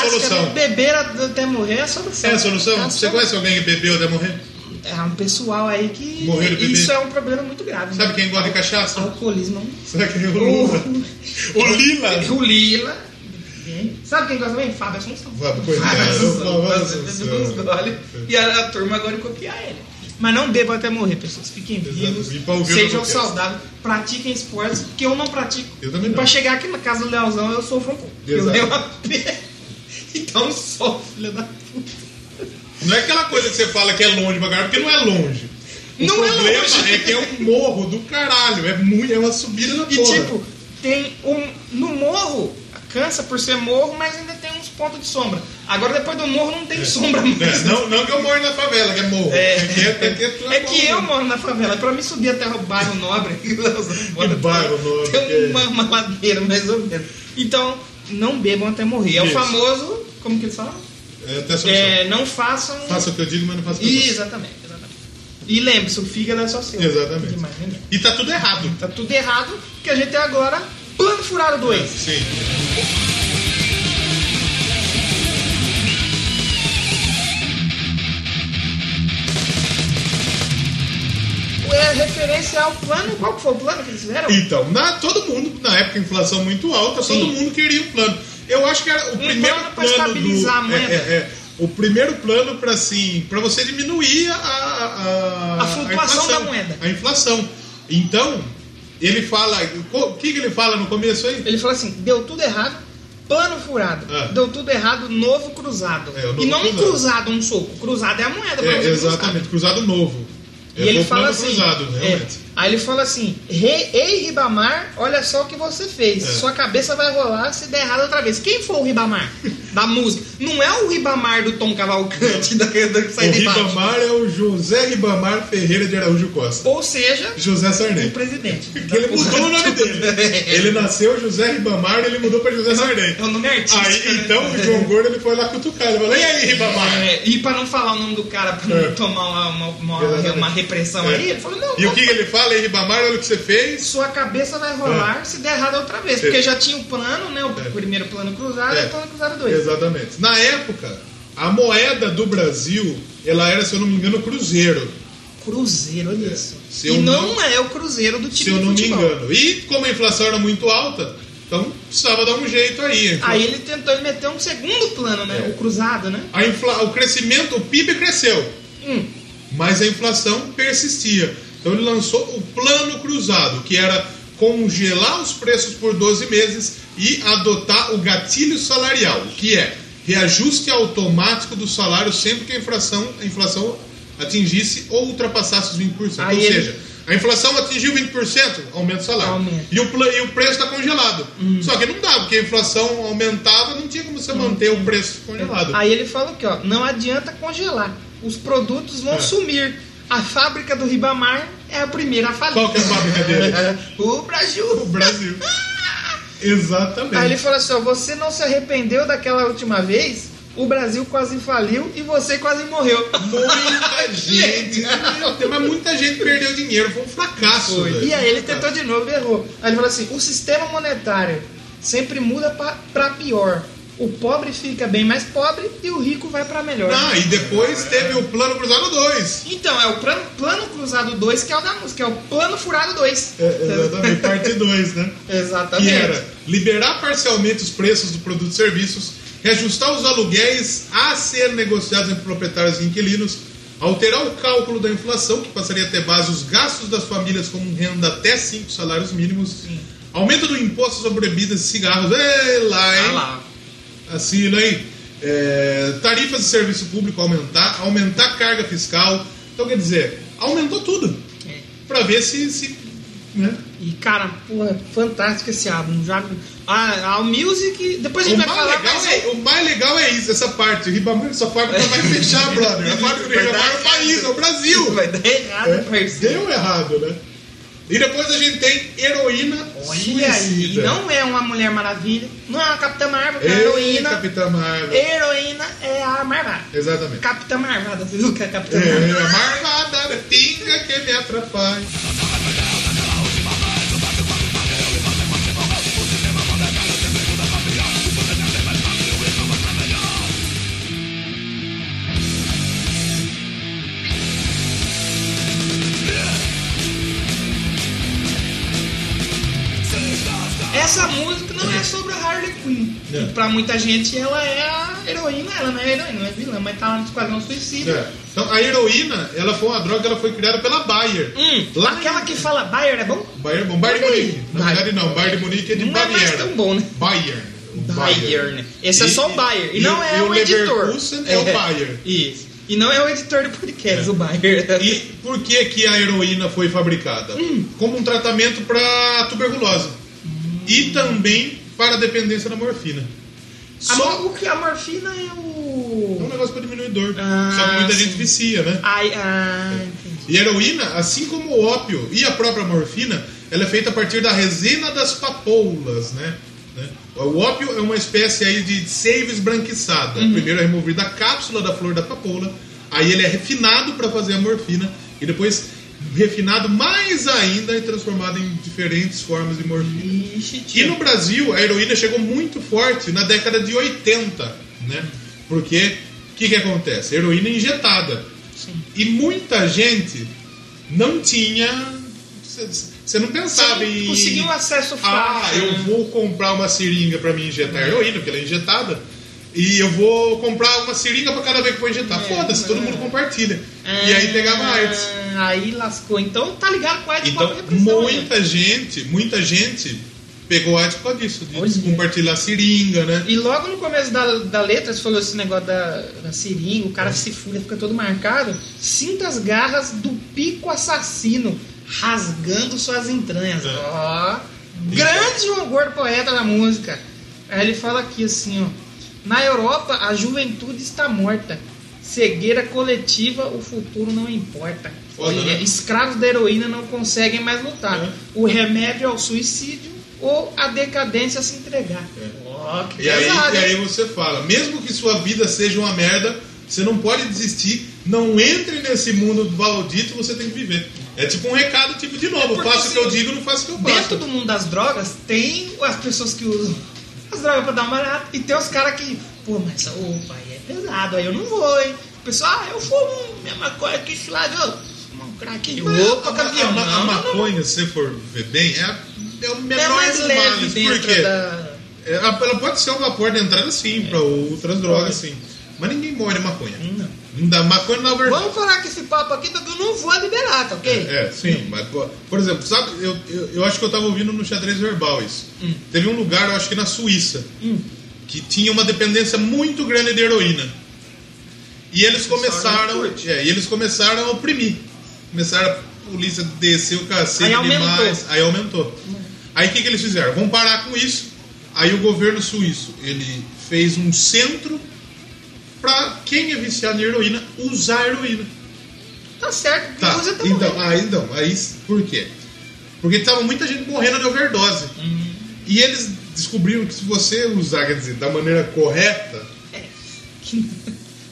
Solução. né? Beber até morrer é a solução. É a solução? É a Você solução. conhece alguém que bebeu até morrer? É um pessoal aí que. Morreu de beber. Isso é um problema muito grave. Sabe né? quem gosta de cachaça? Alcoolismo. Sabe quem é o Lula? O Lila. O Lila. Sabe quem gosta também? Fábio Assunção. Fábio, coitado, Fábio Assunção. E a, a turma agora copiar ele. Mas não bebam até morrer, pessoas. Fiquem vivos. Sejam saudáveis. Pratiquem esportes, porque eu não pratico. Eu também E não. pra chegar aqui na casa do Leozão, eu sofro um pouco. Eu dei uma Então sofre, filha da puta. Não é aquela coisa que você fala que é longe pra caralho, porque não é longe. O Não é problema longe. é que é um morro do caralho. É, muito, é uma subida na E porra. tipo, tem um. No morro, cansa por ser morro, mas ainda tem uns pontos de sombra. Agora depois do morro não tem sombra mais. É, não, não que eu moro na favela, que é morro. É. que é, é, que é, É eu moro na favela, pra mim subir até o bairro nobre, Que bairro nobre, é? tem uma, uma ladeira mais ou menos. Então, não bebam até morrer. É o famoso, como que eles falam? É até solução. É, não façam. Faça o que eu digo, mas não faça o que eu faço. Exatamente, exatamente. E lembre-se, o fígado é só seu. Exatamente. Tem mais ninguém. E tá tudo errado. Tá tudo errado, porque a gente tem agora plano furado 2. Sim. É referência ao plano. Qual que foi o plano que eles fizeram? Então, na, todo mundo, na época, inflação muito alta, Sim. todo mundo queria um plano. Eu acho que era o primeiro plano pra plano estabilizar do, a moeda. É, é, é. o primeiro plano para assim, para você diminuir a, a, A flutuação inflação, da moeda. A inflação. Então, ele fala, o que, que ele fala no começo aí? Ele falou assim: deu tudo errado, plano furado. Ah. Deu tudo errado, novo cruzado. É, novo e não um cruzado. cruzado, um soco. Cruzado é a moeda. É, exatamente, cruzado novo. E É, ele foi o fala assim: cruzado, é, realmente. Aí ele fala assim: "Re- Ei, Ribamar, olha só o que você fez. É. Sua cabeça vai rolar se der errado outra vez. Quem foi o Ribamar da música? Não é o Ribamar do Tom Cavalcante da, da que sai O. Ribamar é o José Ribamar Ferreira de Araújo Costa. Ou seja, José o Sarney. presidente. Que ele mudou o nome dele. Ele nasceu José Ribamar e ele mudou para José Sarney. É o nome artístico. Aí, né? então, o João Gordo ele foi lá cutucar. Ele falou: E aí, Ribamar? É, e pra não falar o nome do cara, pra não É. tomar uma, uma, uma- uma repressão É. aí, ele falou, não, E o que, que ele fala? Ei, Ribamar, olha o que você fez. sua cabeça vai rolar se der errado outra vez. É. Porque já tinha o plano, né? O É. primeiro plano cruzado e É. o plano cruzado 2. Exatamente. Na época, a moeda do Brasil, ela era, se eu não me engano, cruzeiro. Cruzeiro, olha isso. Se e não, não- é o Cruzeiro do time Se eu não me engano. E como a inflação era muito alta, então precisava dar um jeito aí. Então, Aí ele tentou meter um segundo plano, né? É. O cruzado, né? a infla... O crescimento, o PIB cresceu. Hum. mas a inflação persistia. Então ele lançou o plano cruzado, que era congelar os preços por 12 meses e adotar o gatilho salarial, que é reajuste automático do salário sempre que a inflação, a inflação atingisse ou ultrapassasse os 20%. Aí ou ele- seja, a inflação atingiu 20%, aumenta o salário. Aumenta. E, o, e o preço está congelado. Só que não dá, porque a inflação aumentava, não tinha como você manter o preço congelado. Aí ele falou que, ó, não adianta congelar. Os produtos vão É. sumir. A fábrica do Ribamar é a primeira a falir. Qual que é a fábrica dele? o Brasil. O Brasil. Exatamente. Aí ele falou assim: ó, você não se arrependeu daquela última vez? O Brasil quase faliu e você quase morreu. Muita gente. mas muita gente perdeu dinheiro. Foi um fracasso. velho. E aí ele tentou de novo e errou. Aí ele falou assim: o sistema monetário sempre muda pra pior. O pobre fica bem mais pobre e o rico vai pra melhor. Ah, e depois teve o Plano Cruzado 2. Então, é o plano, plano cruzado 2 que é o da música, é o plano furado 2. É, exatamente, parte 2, né? Exatamente. Que era liberar parcialmente os preços do produto e serviços, reajustar os aluguéis a ser negociados entre proprietários e inquilinos, alterar o cálculo da inflação, que passaria a ter base os gastos das famílias como renda até 5 salários mínimos, aumento do imposto sobre bebidas e cigarros, ei, lá, hein? Ah lá. Assina aí. É, tarifas de serviço público aumentar, aumentar a carga fiscal. Então, quer dizer, aumentou tudo. É. Pra ver se. se né? E cara, porra, fantástico esse álbum. Já, a, a Music. Depois a o, gente mais vai falar legal mais. é, o mais legal é isso, essa parte. O Ribamar, essa fábrica vai fechar, brother. A fábrica do Vai Ribamar é o país, é o Brasil. Vai dar errado, É, parceiro. Deu errado, né? E depois a gente tem heroína Olha aí, suicida. não é uma Mulher Maravilha, não é uma Capitã Marvel, é heroína. Capitã Marvel. Heroína é a Marvada. Exatamente. Capitã Marvada, você viu que é a Capitã É, Marvada? a marvada pinga que me atrapalha. Harley Quinn. É. E pra muita gente ela é a heroína, ela não é heroína, não é vilã, mas tá lá no Esquadrão Suicida. É. Então, a heroína, ela foi uma droga, ela foi criada pela Bayer. Hum, Lá aquela que fala Bayer é bom? Bayer, bom, Bayern de aí. Munique. Na Bayer. verdade, não. Bayern de Munique é de Não é Baviera. tão bom, né? Bayern. O Bayer. Esse é E- só o Bayer. E, e não é e o, o editor. Leverkusen é o Bayer. Isso. E não é o editor do podcast, o Bayer. E por que, que a heroína foi fabricada? Hum. Como um tratamento para tuberculose. E também para a dependência da morfina. Só o que a morfina é é um o. negócio para diminuir dor. Ah, Só que muita sim. gente vicia, né? Ai, ah. E a heroína, assim como o ópio e a própria morfina, ela é feita a partir da resina das papoulas, né? Né? O ópio é uma espécie aí de seiva esbranquiçada. Uhum. Primeiro é removida a cápsula da flor da papoula, aí ele é refinado para fazer a morfina e depois refinado mais ainda e transformado em diferentes formas de morfina. Ixi, E no Brasil, a heroína chegou muito forte na década de 80, né? Porque o que, que acontece? Heroína injetada. Sim. E muita gente não tinha. Você não pensava não em. conseguiu acesso Ah, fácil, eu né? vou comprar uma seringa para me injetar heroína, porque ela é injetada. E eu vou comprar uma seringa para cada vez que for injetar. É, Foda-se, todo é. mundo compartilha. E aí pegava AIDS. Aí lascou. Então tá ligado com a AIDS Então, pode repressão, né? muita gente, muita gente pegou AIDS por causa disso, de Olha. compartilhar seringa, né? E logo no começo da, da letra, você falou esse negócio da, da seringa, o cara se fura, fica todo marcado. Sinta as garras do pico assassino rasgando suas entranhas. É. Ó, grande João Gordo, poeta da música. Aí ele fala aqui assim, ó. Na Europa, a juventude está morta. Cegueira coletiva, o futuro não importa. Foda, Olha, né? escravos da heroína não conseguem mais lutar. É. O remédio é o suicídio ou a decadência se entregar. É. Que E aí, e aí você fala, mesmo que sua vida seja uma merda, você não pode desistir, não entre nesse mundo maldito, você tem que viver. É tipo um recado, tipo, de novo, porque faça o que eu se- digo, não faça o que eu Dentro faço. do mundo das drogas, tem as pessoas que usam as drogas pra dar uma barata. E tem os caras que, pô, mas opa, aí é pesado, aí eu não vou, hein? O pessoal, ah, eu fumo esse lado, eu fumo um crack. Opa, campeão. a- a- a maconha, se você for ver bem, é, a- é o menor É mais dos leve males. Por quê? da... É, ela pode ser uma porta de entrada, sim, pra outras drogas, sim. Mas ninguém morre de maconha. Não. Não dá maconha na verdade. Vamos falar com esse papo aqui, porque eu não vou liberar, tá ok? É, sim, mas por, exemplo, sabe, eu, eu, eu acho que eu tava ouvindo no xadrez verbal isso. Hum. Teve um lugar, eu acho que na Suíça, Hum. que tinha uma dependência muito grande de heroína. E eles começaram, é, e eles começaram a oprimir. Começaram a polícia descer o cacete Aí demais, aí aumentou. Aí o que, que eles fizeram? Vamos parar com isso. Aí o governo suíço, ele fez um centro para quem é viciado em heroína usar heroína. Tá certo, Tá, usa tá então, morrendo. ah, então, aí por quê? Porque tava muita gente morrendo de overdose. Uhum. E eles descobriram que se você usar, quer dizer, da maneira correta,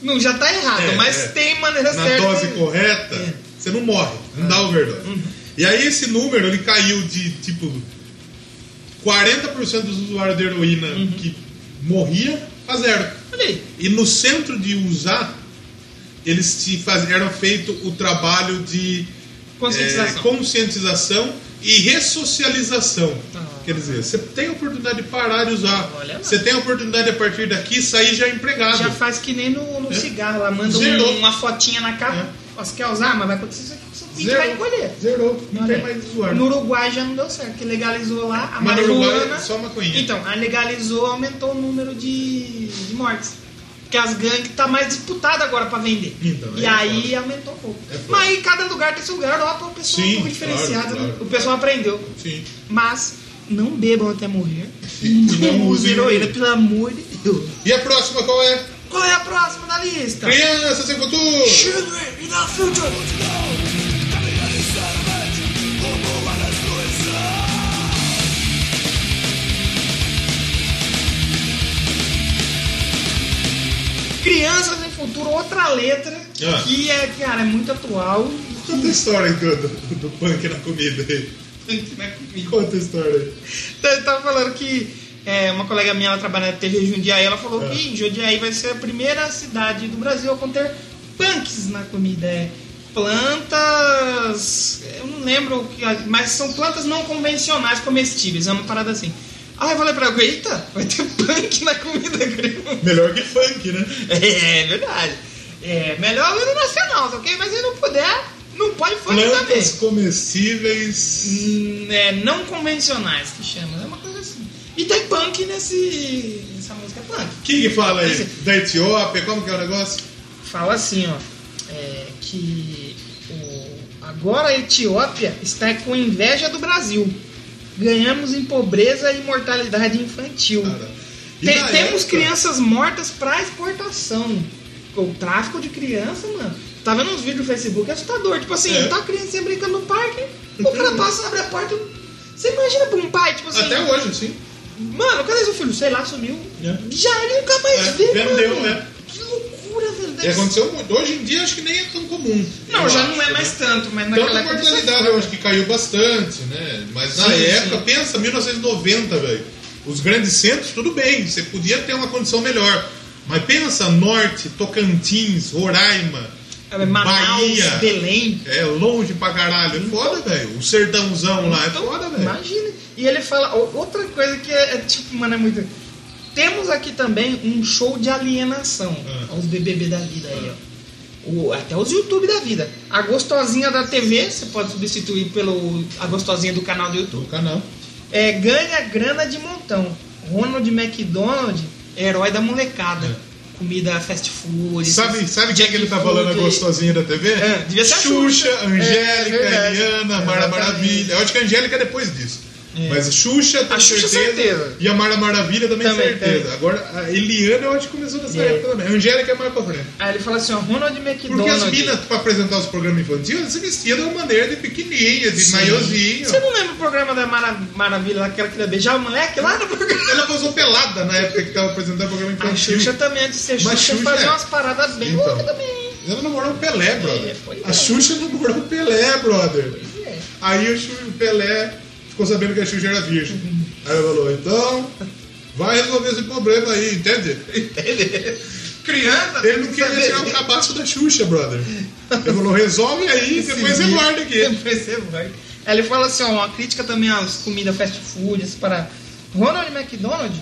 Não, já tá errado, É, mas é. tem maneira na certa. dose correta, É. você não morre, não dá overdose. Uhum. E aí esse número ele caiu de tipo 40% dos usuários de heroína Uhum. que morria a zero. E no centro de usar, eles te faz, eram feito o trabalho de Conscientização. é, conscientização e ressocialização. Ah. Quer dizer, você tem a oportunidade de parar de usar. Você tem a oportunidade a partir daqui sair já empregado. Já faz que nem no, no É. cigarro lá, manda um- uma fotinha na capa. É. Você quer usar, mas vai acontecer isso aqui, Zerou. vai encolher. Zerou. Não tem mais usuário. No Uruguai já não deu certo, que legalizou lá a Mas marihuana. é só maconhinha. Então, a legalizou, aumentou o número de, de mortes. Porque as gangues tá mais disputado agora pra vender. Então, e é aí foda. aumentou um pouco. É. Mas aí cada lugar tem seu lugar, Europa o pessoal é um Sim, pouco diferenciado, claro, né? claro. o pessoal aprendeu. Sim. Mas não bebam até morrer. E E não usem heroína, heroína. pelo amor de Deus. E a próxima qual é? Qual é a próxima da lista? Criança sem futuro! Children in the future. Crianças em futuro, outra letra Ah. que é, cara, é muito atual. Conta a história do, do, do punk na comida aí. Conta a história aí. Então, ele tava falando que é, uma colega minha, ela trabalha na TV Jundiaí, ela falou É. que Jundiaí vai ser a primeira cidade do Brasil a conter punks na comida. É, plantas, eu não lembro, o que, mas são plantas não convencionais comestíveis, é uma parada assim. Aí eu falei pra ela, eita, vai ter punk na comida grega. Melhor que funk, né? É verdade. É, melhor hino nacional, tá ok? Mas se não puder, não pode funk também. Plantas comestíveis. Hum, é, não convencionais que chama, é uma coisa assim. E tem punk nesse. Essa música é punk. Quem que fala aí? Esse- Da Etiópia? Como que é o negócio? Fala assim, ó. é, que o- agora a Etiópia está com inveja do Brasil. Ganhamos em pobreza e mortalidade infantil. E Tem- temos época- crianças mortas para exportação. O tráfico de criança, mano. Tá vendo uns vídeos no Facebook é assustador. Tipo assim, É. tá a criança brincando no parque, o cara passa, abre a porta. Você imagina pra um pai, tipo assim. Até hoje, sim. Mano, cadê seu filho? Sei lá, sumiu. É. Já ele nunca mais É, vê, vendeu, mano. né? E aconteceu muito. Hoje em dia acho que nem é tão comum. Não, já acho, não é né? mais tanto, mas Tanto naquela a época. mortalidade eu acho que caiu bastante, né? Mas na Sim, época, sim. pensa, 1990, velho. Os grandes centros, tudo bem, você podia ter uma condição melhor. Mas pensa, Norte, Tocantins, Roraima, É, Manaus, Bahia. Belém. É longe pra caralho. É foda, velho. O sertãozão lá é Então, foda, velho. Imagina. E ele fala, outra coisa que é, é tipo, mano, é muito. Temos aqui também um show de alienação Ah. aos BBB da vida aí, ó. O- até os YouTube da vida. A gostosinha da TV, você pode substituir pelo a gostosinha do canal do YouTube. Do canal. É, ganha grana de montão. Ronald McDonald, herói da molecada. É. Comida fast food. Sabe, sabe quem que ele tá falando a gostosinha da TV? É, devia ser Xuxa, Xuxa. Angélica, É, é verdade. Eliana, Mara. Maravilha. Eu acho que a Angélica é depois disso. É. Mas Xuxa, tenho A Xuxa, certeza. E a Mara Maravilha também, Também, certeza. Agora, a Eliana eu acho que começou nessa É. época também. A Angélica é mais pra frente. Aí ele fala assim, ó, Ronald Porque McDonald. as minas, pra apresentar os programas infantis, elas se vestiam de uma maneira de pequenininha, de Sim. maiozinho. Você não lembra o programa da Mara- Maravilha, lá que ela queria beijar o moleque lá no programa? Ela posou pelada na época que tava apresentando o programa A infantil. Xuxa também, antes de ser Mas Xuxa, Xuxa fazia é. umas paradas bem Então. loucas também. Ela namorou o Pelé, brother. pois a é. Xuxa namorou o Pelé, brother. É. Aí o Pelé ficou sabendo que a Xuxa era virgem. Aí ele falou, então, vai resolver esse problema aí, entende? Entendeu? Criança, Ele não queria tirar o cabaço da Xuxa, brother. Ele falou, resolve aí, depois você guarda aqui. Depois você vai. Aí ele fala assim, ó, uma crítica também às comidas fast food, paradas. Ronald McDonald,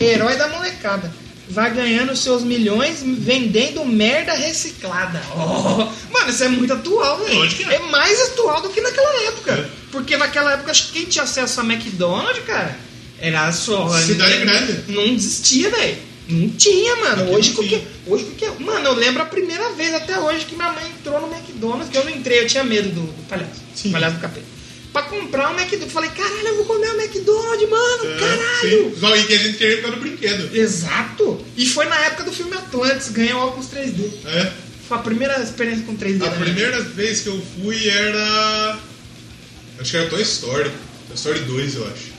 herói da molecada. Vai ganhando seus milhões vendendo merda reciclada. Oh, mano, isso é muito atual, velho. É. É mais atual do que naquela época. É. Porque naquela época, acho que quem tinha acesso a McDonald's, cara, era só. Cidade grande. Não existia, velho. Não tinha, mano. Aqui Hoje tinha. hoje porque. Mano, eu lembro a primeira vez até hoje que minha mãe entrou no McDonald's, que eu não entrei, eu tinha medo do, do palhaço. Sim. Palhaço do capeta. Pra comprar um McDonald's. Falei, caralho, eu vou comer um McDonald's, mano. É, caralho. sim. Só aí que a gente queria ficar no brinquedo. Exato. E foi na época do filme Atlantis, ganhou óculos 3D. É. Foi a primeira experiência com 3D. A né? primeira vez que eu fui era. Acho que era Toy Story. Toy Story 2, eu acho.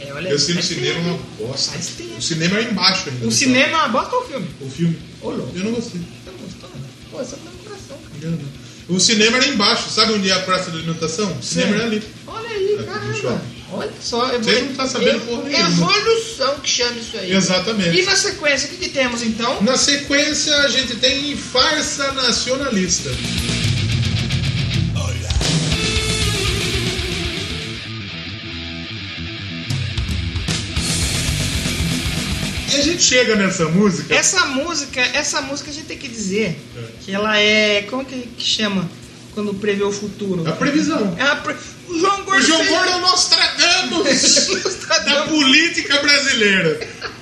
É, olha Eu assisti no cinema tempo. uma bosta. Faz tempo. O cinema era embaixo ainda. O cinema é uma bosta ou o filme? O filme. Ô, louco. Eu não gostei. Você não gostou? Pô, você não tem coração, cara. Eu não. O cinema era embaixo. Sabe onde é a praça de alimentação? O cinema Sim. era ali. Olha aí, É, caramba. Olha só. eu Vocês vou- não tá sabendo eu- porra nenhuma. Evolução que chama isso aí. Exatamente. E na sequência, o que, que temos então? Na sequência, a gente tem farsa nacionalista. A gente chega nessa música. Essa música, essa música a gente tem que dizer É. que ela é. Como que, que chama? Quando prevê o futuro. A previsão. É a pre... O João O Gordo. João fez- Gordo é o Nostradamus Nostradamus. da política brasileira.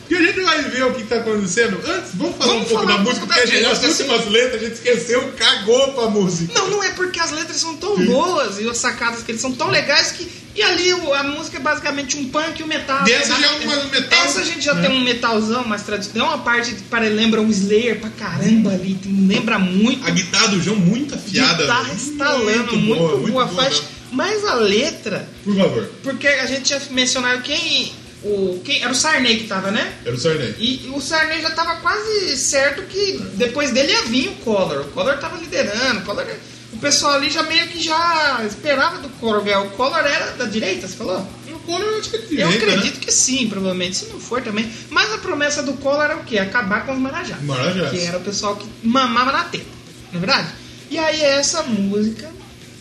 E a gente vai ver o que está acontecendo. Antes, vamos falar Vamos um pouco falar da um música, pouco porque da a gente, as últimas letras a gente esqueceu, cagou pra música. Não, não é porque as letras são tão boas e as sacadas que eles são tão legais que. E ali a música é basicamente um punk e um metal. Dessa né? já é um metal, Essa a gente já né? tem um metalzão mais tradicional. Uma parte que para lembra um Slayer pra caramba ali. lembra muito. A guitarra do João muito afiada. Guitarra velho. estalando, muito, boa, faixa. mesmo. Mas a letra, Por favor. porque a gente tinha mencionado quem. O, quem era o Sarney que tava, né? Era o Sarney. E o Sarney já tava quase certo que depois dele ia vir o Collor. O Collor tava liderando. O, Collor, o pessoal ali já meio que já esperava do Collor. O Collor era da direita, você falou? O Collor eu acho que é Eu direita, acredito né? que sim, provavelmente. Se não for também. Mas a promessa do Collor era o quê? Acabar com os marajás. Marajás. Que era o pessoal que mamava na teta. Não é verdade? E aí essa música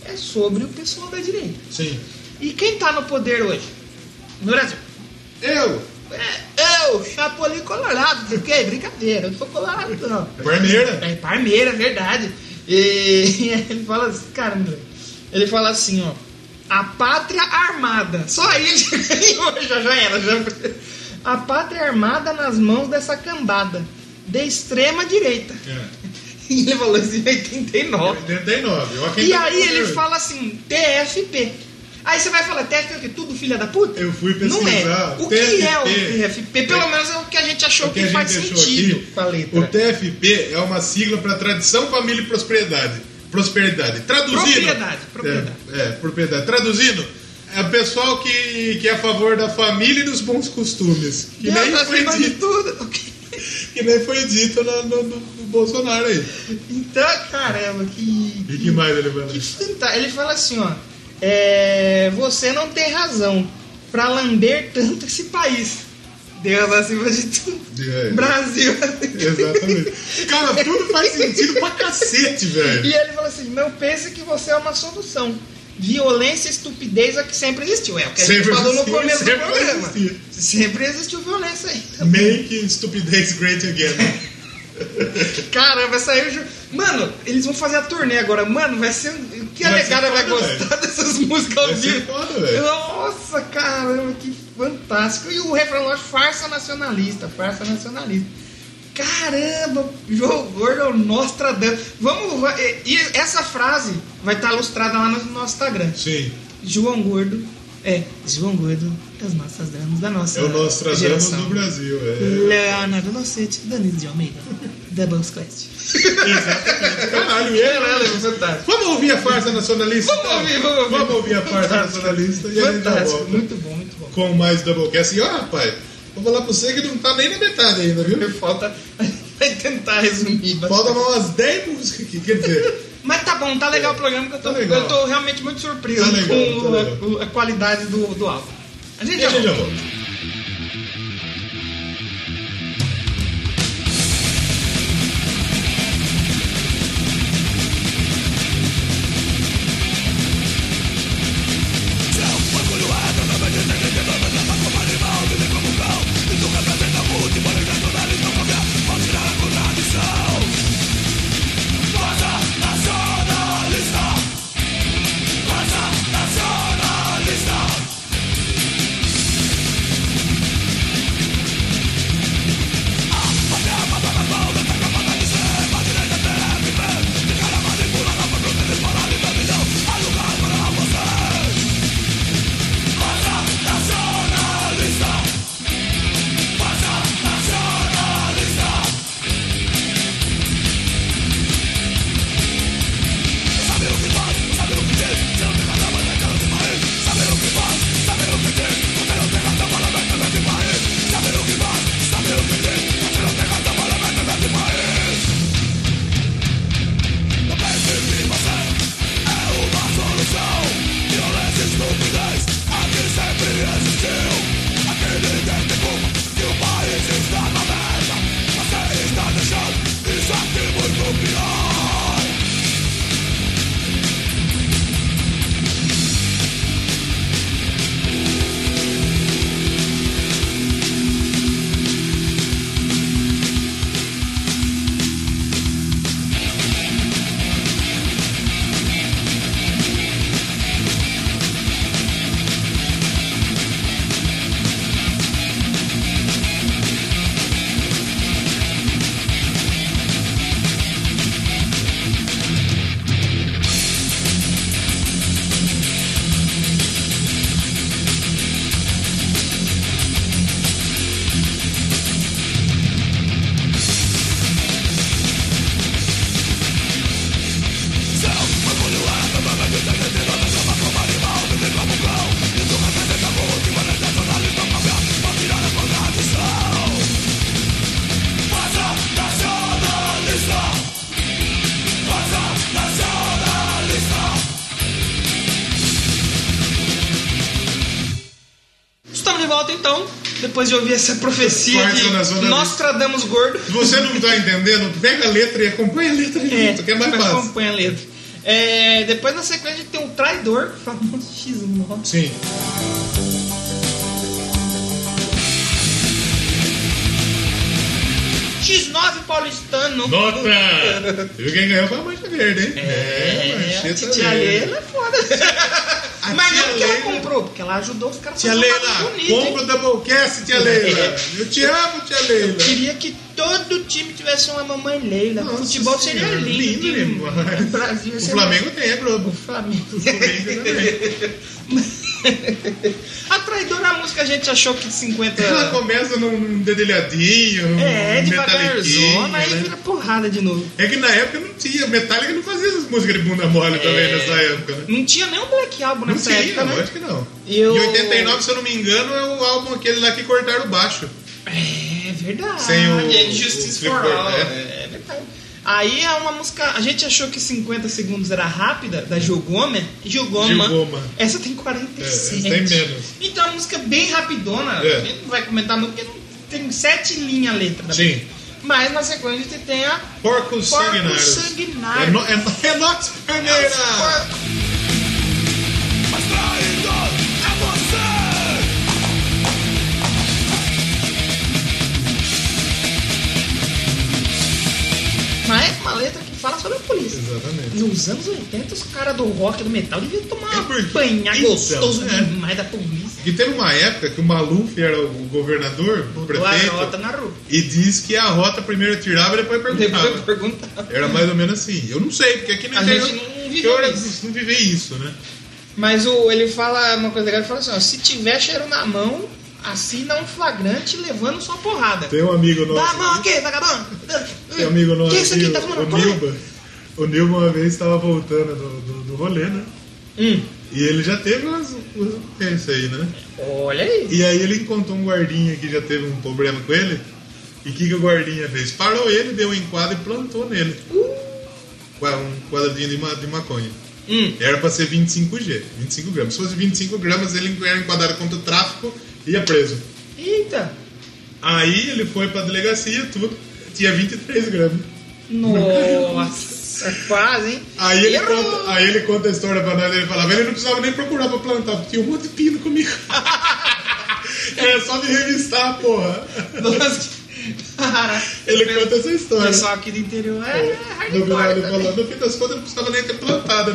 é sobre o pessoal da direita. Sim. E quem tá no poder hoje? No Brasil. Eu! É, eu, Chapolin Colorado. Fiquei, brincadeira, eu não sou colorado, não. Parmeira. É Parmeira, é verdade. E ele fala assim, caramba, ele fala assim, ó. A pátria armada. Só aí ele já ganhou, já, já era. Já... A pátria armada nas mãos dessa cambada. De extrema direita. É. E ele falou assim, 89. 89. Ó, quem E tá aí ele fala assim, TFP. Aí você vai falar, TFP é o quê? Tudo filha da puta? Eu fui Não é. pesquisar. O que é o TFP? Pelo É. menos é o que a gente achou O que que, faz sentido aqui. O TFP é uma sigla para Tradição, Família e Prosperidade. Prosperidade. Traduzindo. Propriedade, propriedade. É, é, propriedade. Traduzindo, é o pessoal que, que é a favor da família e dos bons costumes. Que Deus nem foi acima de dito, que nem foi dito no- no Bolsonaro aí. Então, caramba, que. E que mais ele vai que Ele fala assim, ó. é, você não tem razão pra lamber tanto esse país. Deus acima de tudo. É. Brasil. Exatamente. Cara, tudo faz sentido pra cacete, velho. E ele fala assim: não pense que você é uma solução. Violência e estupidez é o que sempre existiu. É o que a gente Sempre falou no começo do programa. existir. Sempre existiu violência aí. Make stupidez great again. Caramba, eu ju- Mano, eles vão fazer a turnê agora. Mano, vai ser. Que a Vai gostar dessas músicas ao vivo? Nossa, caramba, que fantástico. E o refrão lá, farsa nacionalista, farsa nacionalista. Caramba, João Gordo é o Nostradamus. Vamos. E essa frase vai estar ilustrada lá no nosso Instagram. Sim. João Gordo. É, João Gordo, as nossas damas da nossa É o Nostradamus geração. do Brasil. É. Leonardo Nocete, Danilo de Almeida, Doubles Quest. Exatamente. Caralho, Caralho, né? fantástico. Vamos ouvir a farsa nacionalista? Vamos então? ouvir, vamos ouvir. Vamos ouvir a farsa nacionalista e a gente já Fantástico, volta muito bom, muito bom. com mais Doublecast. E ó, rapaz, vou falar pra você que não tá nem na metade ainda, viu? Falta. Vai tentar resumir. Falta umas 10 músicas aqui, quer dizer, Mas tá bom, tá legal o programa que eu tô, Tá eu tô realmente muito surpreso Tá legal, com tá a- a, qualidade do, do álbum. A gente já a gente já volta. depois de ouvir essa profecia de Nostradamus gordo. Se você não está entendendo, pega a letra e acompanha a letra junto, é, que é mais tipo, fácil. Acompanha a letra. É, depois na sequência tem um traidor, o famoso X9. Sim. X9 paulistano. Nota! Viu quem ganhou foi a Mancha Verde, hein? É, é, é a Tia Leila é foda. A Mas não porque ela Leila- comprou, porque ela ajudou os caras a Tia fazer Leila, bonito, compra o Doublecast, tia Leila. Eu te amo, tia Leila. Queria que todo time tivesse uma mamãe Leila. Nossa Futebol seria lindo. lindo demais. O Brasil O seria- Flamengo tem a Globo. O Flamengo. O Flamengo também. a traidora a música a gente achou que 50. Ela começa num dedilhadinho, num É, devagarzona, aí né? vira porrada de novo. É que na época não tinha, Metallica não fazia essas músicas de bunda mole também nessa época, né? Não tinha nem um Black Album Não nessa tinha, época, né? lógico que não. E eu- Em 89, se eu não me engano, é o álbum aquele lá que cortaram o baixo. É verdade. Sem o- É Justice for All. né? É verdade. Aí é uma música. A gente achou que 50 segundos era rápida, da. Gilgoma. Gilgoma. Essa tem É, 47. essa tem menos. Então é uma música bem rapidona. É. A gente não vai comentar muito, porque tem sete linhas a letra da Sim. Mas na sequência a gente tem a. Porcos Porcos sanguinários. sanguinários. É, no, é, é Nox! Porcos fala sobre a polícia. Exatamente. Nos anos 80, os caras do rock do metal deviam tomar É porque- banha então, gostoso é. demais da polícia. E teve uma época que o Maluf era o governador, o Botou a prefeito, rota na rua. e disse que a rota primeiro tirava e depois perguntava. Depois perguntar. Era mais ou menos assim. Eu não sei, porque aqui no A gente não eu viveu era- isso. não isso, né? Mas o, ele fala uma coisa legal, ele fala assim, ó, se tiver cheiro na mão, assina um flagrante levando sua porrada. Tem um amigo nosso. Dá a mão aqui, vagabundo! Tem um amigo nosso Que isso aqui? Tá o, fumando o? Nilba. O Nilba uma vez estava voltando do, do, do rolê, né? Hum, E ele já teve umas. umas isso aí, né? olha aí. E aí ele encontrou um guardinha que já teve um problema com ele. E o que, que o guardinha fez? Parou ele, deu um enquadro e plantou nele. Qua- Um quadradinho de, ma- de maconha. Hum, Era pra ser 25G, 25 gramas. Se fosse 25 gramas, ele era enquadrado contra o tráfico ia preso. eita! Aí ele foi pra delegacia, tudo. Tinha 23 gramas. Nossa, quase, hein? Aí ele, Errou. conta, aí ele conta a história pra nós, ele falava, ele não precisava nem procurar pra plantar, porque tinha um monte de pino comigo. Era só me revistar, porra. Nossa. Ele conta essa O história. pessoal aqui do interior é No final hardcore também. falou, no fim das contas, ele não precisava nem ter plantado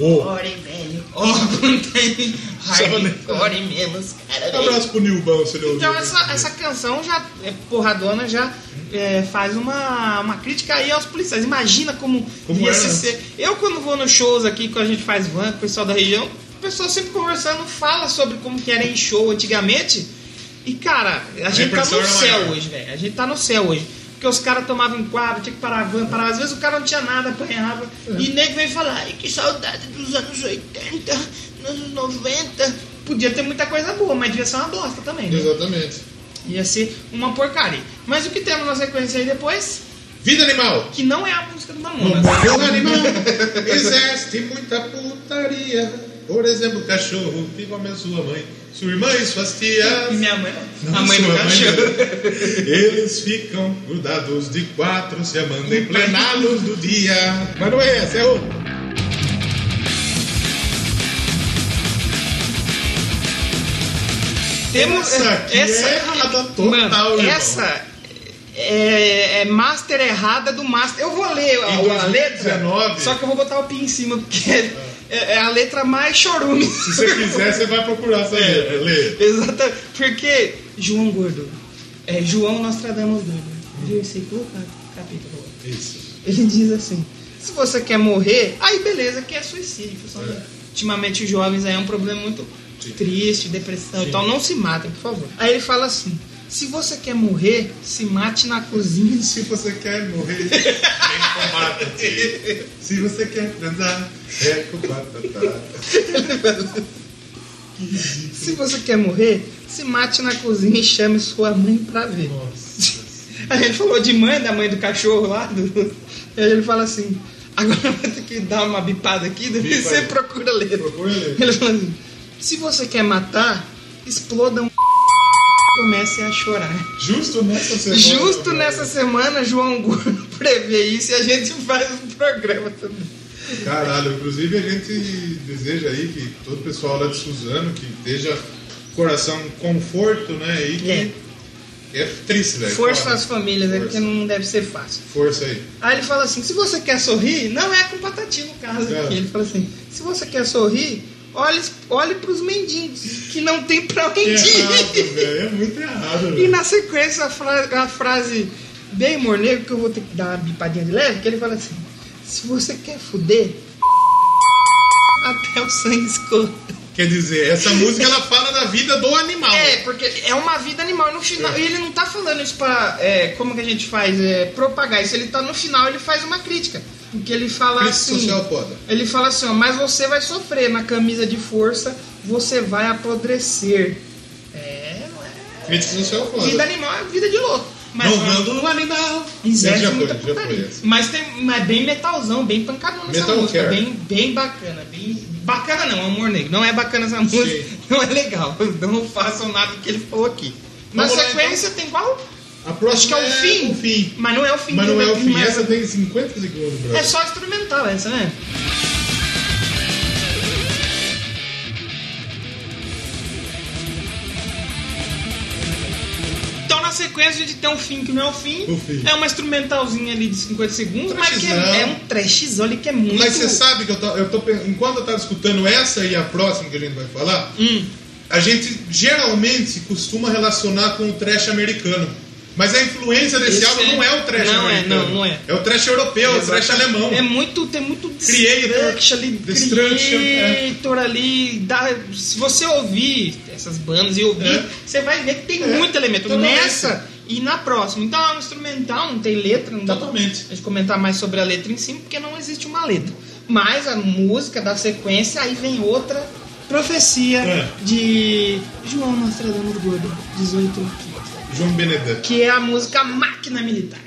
ô. Hardcore, velho. Ó, não tem hardcore menos, cara. Um abraço pro Nilbão, se ele ouviu. Então essa, essa canção já, é, porradona, já é, faz uma, uma crítica aí aos policiais. Imagina como, Como ia era se antes. ser. Eu quando vou nos shows aqui, quando a gente faz van, com o pessoal da região, o pessoal sempre conversando, fala sobre como que era em show antigamente. E cara, a gente tá no era céu hoje, velho. A gente tá no céu hoje. Porque os caras tomavam enquadro, tinha que parar a van, parar. Às vezes o cara não tinha nada, apanhava. É. E nego veio falar, ai que saudade dos anos 80, dos anos 90. Podia ter muita coisa boa, mas devia ser uma bosta também, né? Exatamente. Ia ser uma porcaria. Mas o que temos na sequência aí depois? Vida animal. Que não é a música do Mamonas. mundo animal existe muita putaria. Por exemplo, cachorro, viva a sua mãe, sua irmã e suas tias. E minha mãe. Não, a mãe do cachorro. Eles ficam grudados de quatro, se amando em plena luz do dia. Mas não é essa, é outra. Temos Essa aqui é errada total, Mano, irmão. essa é, é master errada do master. Eu vou ler a, a letra, 2019. só que eu vou botar o pi em cima, porque é, é a letra mais chorume. Se você quiser, você vai procurar essa letra. Lê. Exatamente. Porque João Gordo, é João Nostradamus Gordo, versículo 4, capítulo 8. Isso. Ele diz assim: se você quer morrer, aí beleza, que é suicídio. pessoal. Ultimamente os jovens aí é um problema muito Sim. triste, depressão e tal. Não se matem, por favor. Aí ele fala assim: se você quer morrer, se mate na cozinha. Se você quer morrer, vem combate. Se você quer transar, é com batata. Ridículo. Se você quer morrer, se mate na cozinha e chame sua mãe pra ver. Nossa. A gente falou de mãe, da mãe do cachorro lá. Do... E aí ele fala assim: agora vai ter que dar uma bipada aqui, daí você procura ler. Procura ler. Ele fala assim: se você quer matar, exploda um. Comece a chorar. Justo nessa semana. Justo nessa semana, João Gordo prevê isso e a gente faz um programa também. Caralho, inclusive a gente deseja aí que todo o pessoal lá de Suzano que esteja coração conforto, né? E que É. É triste, velho. Força às famílias, é Força. porque não deve ser fácil. Força aí. Aí ele fala assim: se você quer sorrir, não é com patati no caso É. aqui. Ele fala assim: se você quer sorrir, olhe, olhe pros mendigos, que não tem pra onde ir. É muito errado, E na sequência, a, fra- a frase bem humor negro, que eu vou ter que dar uma bipadinha de leve, que ele fala assim: se você quer fuder, até o sangue escorra. Quer dizer, essa música ela fala da vida do animal. É, porque é uma vida animal. No final, É. e ele não tá falando isso pra. é, como que a gente faz? É, propagar isso. Ele tá no final, ele faz uma crítica. Porque ele fala assim. social. Ele fala assim, ó, mas você vai sofrer na camisa de força, você vai apodrecer. É, não é. Social. Vida animal é vida de louco. Mas Não vendo o animal. Esse é muita foi, putaria. Mas tem mas bem metalzão, bem pancadão nessa Metal música. care. Bem, bem bacana. Bem, bacana não, Amor Negro. Não é bacana essa música. Sim. Não é legal. Não façam nada do que ele falou aqui. Na Vamos lá, sequência tem qual? A próxima Acho que é o fim. o fim. Mas não é o fim. Mas não é o fim. mas- Essa tem 50 segundos, bro. É só instrumental essa, né? Então na sequência gente tem um fim que não é o fim. O fim. É uma instrumentalzinha ali de 50 segundos, mas que é, é um trashzão ali que é muito. Mas você sabe que eu tô, eu tô enquanto eu tava escutando essa e a próxima que a gente vai falar, Hum. a gente geralmente costuma relacionar com o trash americano. Mas a influência desse Esse álbum é- não é o trash não é, americano. não, não é. É o trash europeu, o trash alemão. É muito, tem muito Creator, ali, destruction, é. creator ali. dá- se você ouvir essas bandas e ouvir, É. você vai ver que tem É, muito elemento totalmente. nessa e na próxima. Então é um instrumental, não tem letra, não dá Totalmente. pra gente comentar mais sobre a letra em si, porque não existe uma letra. Mas a música da sequência, aí vem outra profecia É. de João Nostradamus Gordo, 18 quilos, João que é a música Máquina Militar.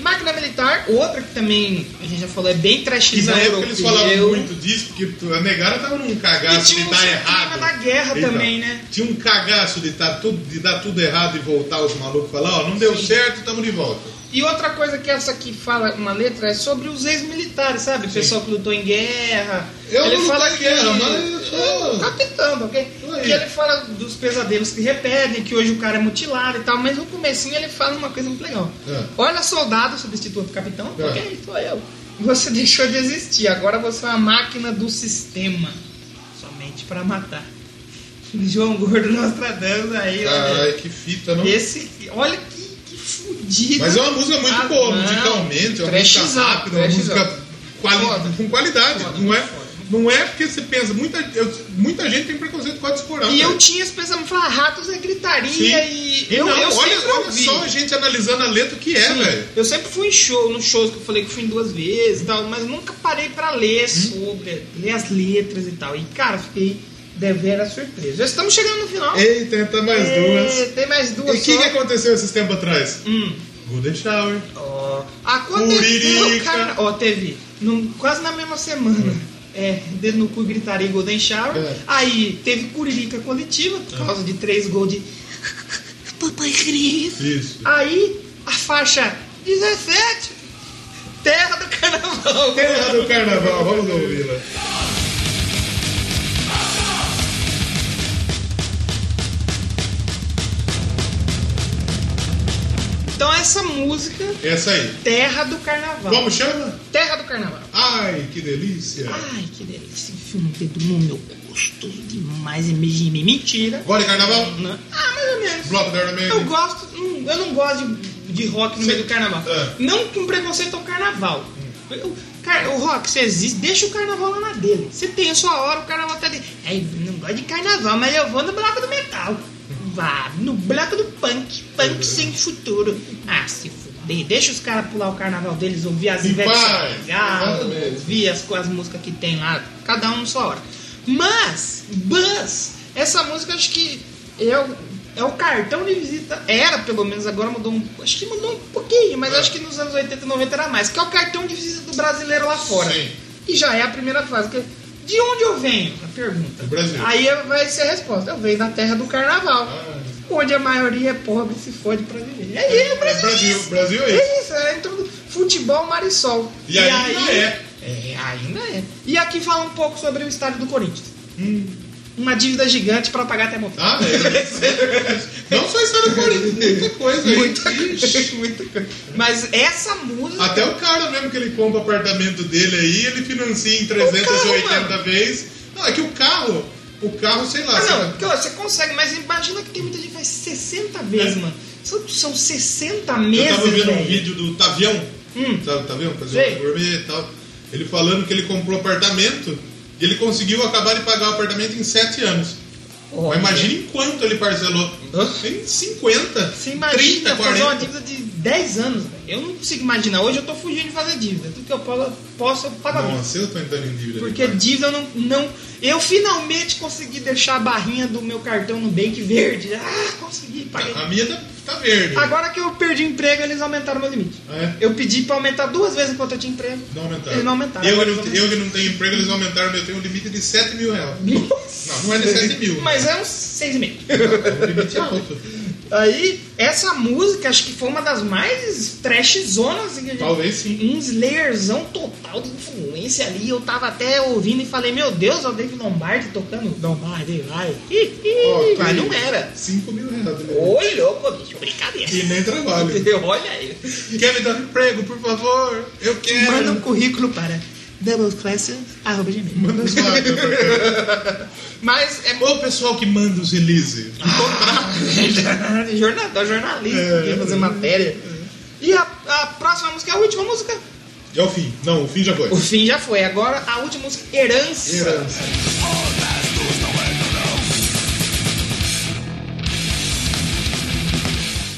Máquina Militar, outra que também a gente já falou, é bem E trashzão na época eles falavam muito disso, porque a negara tava num cagaço de dar errado. da guerra Então, também, né? Tinha um cagaço de, tá tudo, de dar tudo errado e voltar os malucos e falar, ó, não deu Sim. certo, tamo de volta. E outra coisa que essa aqui fala uma letra é sobre os ex-militares, sabe? O pessoal que lutou em guerra. Eu ele não fala em guerra, mas eu sou- É, capitão, ok? Tô aí. Que ele fala dos pesadelos que repetem, que hoje o cara é mutilado e tal, mas no comecinho ele fala uma coisa muito legal. É. Olha, soldado, substituto capitão, É. ok, sou eu. Você deixou de existir, agora você é uma máquina do sistema. Somente para matar. João Gordo Nostradamus aí, olha. Caralho, que fita, não? Esse, olha que, fudido. Mas é uma música muito Ah, boa, não. musicalmente, é uma música rápida, uma música quali Foda. com qualidade. Foda, não, é, foda. não é porque você pensa, muita, eu- muita gente tem preconceito com a esporão. E eu tinha esse pensamento, falar ratos é gritaria e eu, não, eu olha, olha ouvi. só a gente analisando a letra que é, Sim, velho. eu sempre fui em show, nos shows que eu falei que fui em duas vezes e tal, mas nunca parei pra ler Hum? sobre, ler as letras e tal. E cara, fiquei deveras surpreso. Já estamos chegando no final. Eita, tá mais É, duas. Tem mais E duas o que, que aconteceu esses tempos atrás? Hum. Golden Shower. Ó, aconteceu, Curirica. cara. Ó, teve num- quase na mesma semana. É, dedo no cu e gritaria e Golden Shower. É. Aí teve Curirica coletiva, por causa de três gols de Papai Cris. Isso. Aí a faixa 17, Terra do Carnaval. Terra do Carnaval, vamos ouvi-la. Então essa música, Essa aí. Terra do Carnaval. Como chama? Terra do Carnaval. Ai, que delícia. Ai, que delícia. Esse filme dedo no meu gostoso demais. É mesmo mentira. Gosta de carnaval? Não. Ah, mais ou menos. Bloco da Iron Eu gosto, hum, eu não gosto de, de rock no Sim. meio do carnaval. É. Não com preconceito ao carnaval. Eu- cara, o rock, você existe, deixa o carnaval lá na dele. Você tem a sua hora, o carnaval tá ali. É, eu não gosto de carnaval, mas eu vou no bloco do metal. Vá, no bloco do punk. Punk sem futuro. Ah, se fuder. Deixa os caras pular o carnaval deles, ouvir as Ivete. Sangalo, ouvir as, as músicas que tem lá, cada um na sua hora. Mas, Buzz, essa música acho que é o, é o cartão de visita, era pelo menos, agora mudou um, acho que mudou um pouquinho, mas É. acho que nos anos 80 e 90 era mais, que é o cartão de visita do brasileiro lá fora. Sim. E já é a primeira fase. que- de onde eu venho? A pergunta. Do Brasil. Aí vai ser a resposta. Eu venho da terra do carnaval. Ah. Onde a maioria é pobre e se fode pra viver. É isso, o Brasil. Brasil, é. Brasil é isso. É isso, é Futebol Marisol. E ainda é. É, ainda é. E aqui fala um pouco sobre o estádio do Corinthians. Hum. Uma dívida gigante pra pagar até morrer. Ah, é. Não só isso do Corinthians, muita coisa aí. Muita Ixi. muita coisa. Mas essa música. Até o cara mesmo que ele compra o apartamento dele aí, ele financia em 380 mano. vezes. Não, é que o carro, o carro, sei lá. Ah, não, ó, você consegue, mas imagina que tem muita gente que faz 60 vezes, mano. São, são 60 meses. É. Eu tava vendo um vídeo do Tavião, Hum. sabe o Tavião? Fazer um gourmet e tal. Ele falando que ele comprou apartamento e ele conseguiu acabar de pagar o apartamento em 7 anos. Olha. Mas imagina em quanto ele parcelou. Hã? Em 50, Você imagina 30, fazer uma 40. dívida de 10 anos. Eu não consigo imaginar. Hoje eu tô fugindo de fazer dívida. Tudo que eu posso, eu pago a dívida. Nossa, eu tô entrando em dívida. Porque demais. dívida eu não, não. Eu finalmente consegui deixar a barrinha do meu cartão no Bank verde. Ah, consegui, paguei. A minha tá, tá verde. Agora que eu perdi o emprego, eles aumentaram meu limite. É? Eu pedi pra aumentar duas vezes enquanto eu tinha emprego. Não aumentaram. Eles não aumentaram. Eu, Agora que não, eu que não tenho emprego, eles aumentaram. Eu tenho um limite de 7 mil reais. Nossa. Não, não é de 7 mil. Mas é uns 6,5. É um limite alto. Aí, essa música acho que foi uma das mais assim, a gente- Talvez sim. Um slayerzão total de influência ali. Eu tava até ouvindo e falei, meu Deus, é o David Lombardi tocando. Lombardi, vai. Ó, mas não era. 5 mil reais. limite. Ô, louco, bicho, brincadeira. E nem trabalho. Olha aí. Quer me dar um emprego, por favor? Eu quero. Manda um currículo para doubleclasses.gmail. Manda. Mas é Ô, pessoal que manda os release. jornal, jornalista, É. que ia fazer matéria. E a, a próxima música é a última música. É o fim. Não, o fim já foi. O fim já foi. Agora a última música, Herança. Herança.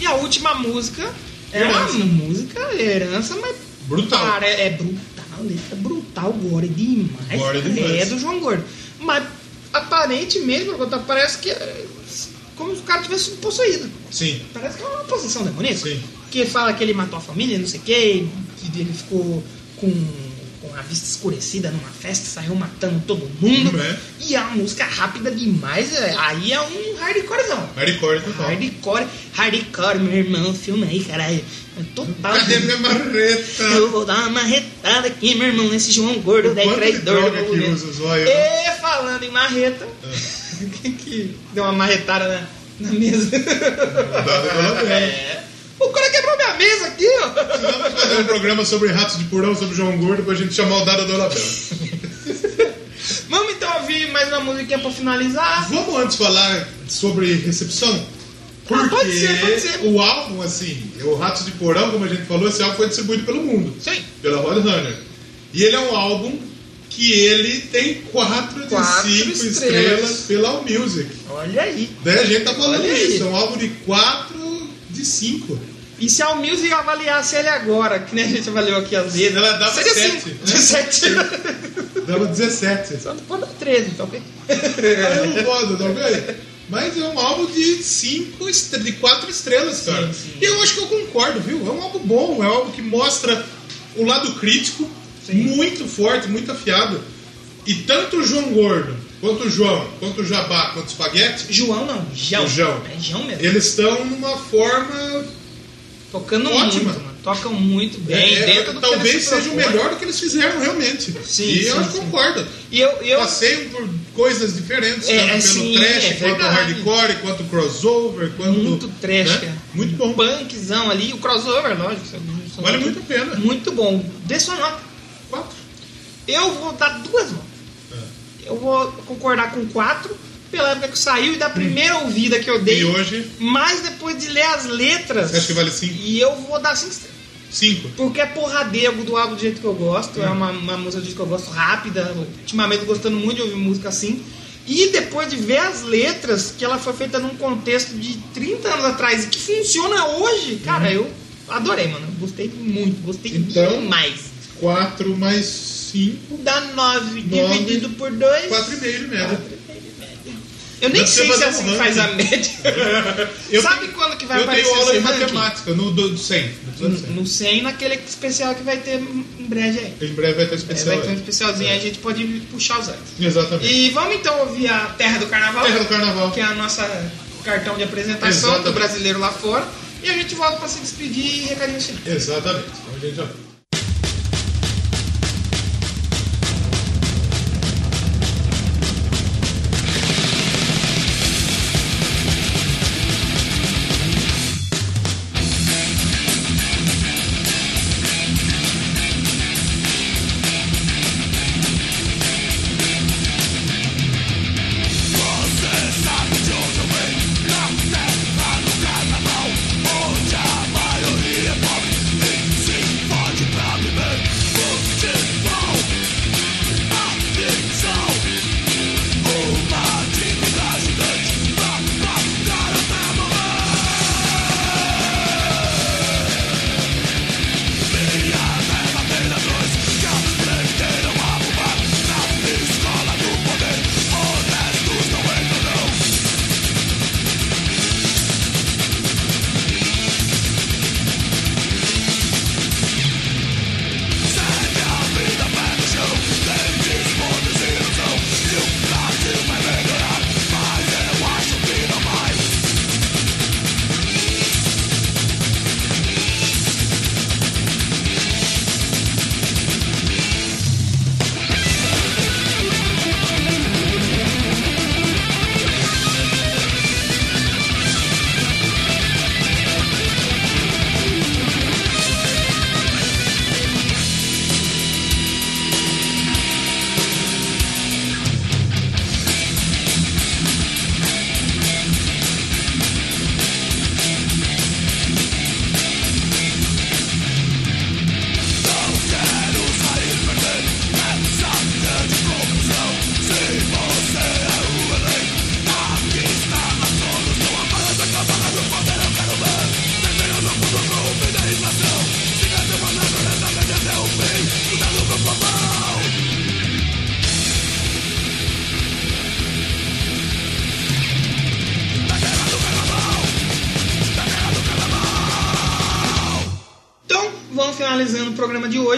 E a última música é uma música herança, mas Brutal. Cara, é, é brutal, letra brutal, gore demais. Gore demais. É do João Gordo. Mas eu tô- parece que é como se o cara tivesse sido possuído. Sim. Parece que é uma possessão demoníaca. Sim. Que fala que ele matou a família, não sei o quê, que ele ficou com a vista escurecida numa festa, saiu matando todo mundo. É. E é uma música rápida demais. é- Aí é um hardcorezão. Hardcore total. Hardcore, hardcore, meu irmão, filma aí, caralho. É Total. Cadê minha marreta? Eu vou dar uma marretada aqui, meu irmão, nesse João Gordo, daí Quanto de traidor que usa zóio, né? E falando em marreta, quem que deu uma marretada na, na mesa? Dado. É. O cara quebrou minha mesa aqui, ó. Vamos fazer um programa sobre ratos de porão, sobre João Gordo, pra gente chamar o Dado da Bela. Vamos então ouvir mais uma musiquinha pra finalizar. Vamos antes falar sobre recepção? Porque Ah, pode ser, pode ser. o álbum, assim, o Ratos de Porão, como a gente falou, esse álbum foi distribuído pelo mundo, Sim. pela Roadrunner. E ele é um álbum que ele tem 4 de Quatro 5 estrelas. pela Allmusic. Olha aí. Daí a gente tá falando isso, é um álbum de 4 de 5. E se a Allmusic avaliasse ele agora, que nem a gente avaliou aqui às vezes, Ela dava seria sete, cinco. né? De sete. Dava 17. Só não pode dar 13, tá ok? Aí não pode, tá? Mas é um álbum de cinco, de quatro estrelas, cara. Sim, sim. E eu acho que eu concordo, viu? É um álbum bom, é um álbum que mostra o lado crítico Sim. muito forte, muito afiado. E tanto o João Gordo, quanto o João, quanto o Jabá, quanto o Espaguete, João não, Jão. O Jão. É Jão mesmo. eles estão numa forma. Tocando Ótima. muito, mano. Tocam muito bem, é, dentro do que talvez seja o melhor do que eles fizeram realmente. Sim, e eu sim, que sim. concordo. E eu, eu Passeiam por coisas diferentes, É, tanto é, pelo trash, é quanto hardcore, quanto crossover, quanto. muito trash, né? cara. Muito bom. Punkzão ali, o crossover, lógico. são Vale muito a pena. Muito bom. Dê sua nota. Quatro. Eu vou dar duas notas. É. Eu vou concordar com quatro, pela época que saiu e da primeira ouvida que eu dei. E hoje, Mas depois de ler as letras. você acha que vale cinco? E eu vou dar cinco estrelas. Cinco. Porque é porradeiro do álbum do jeito que eu gosto. É uma, uma música do jeito que eu gosto, rápida. Ultimamente gostando muito de ouvir música assim. E depois de ver as letras, que ela foi feita num contexto de 30 anos atrás e que funciona hoje, cara, eu adorei, mano. Gostei muito, gostei Então- demais. Quatro mais cinco. Dá 9 Nove. dividido por 2. Quatro e meio de média. Eu nem pra sei se é um assim que ranking. faz a média. Eu Sabe tenho- quando que vai Eu aparecer tenho aula de ranking? matemática no do, do 100. do episódio 100. No 100, naquele especial que vai ter em breve aí. Em breve vai ter É, especial. vai ter um especialzinho aí, a gente pode puxar os anos. Exatamente. E vamos então ouvir a Terra do Carnaval, Terra do Carnaval. que é a nossa cartão de apresentação Exatamente. do brasileiro lá fora. E a gente volta pra se despedir e recadinho final. Exatamente. Então a gente já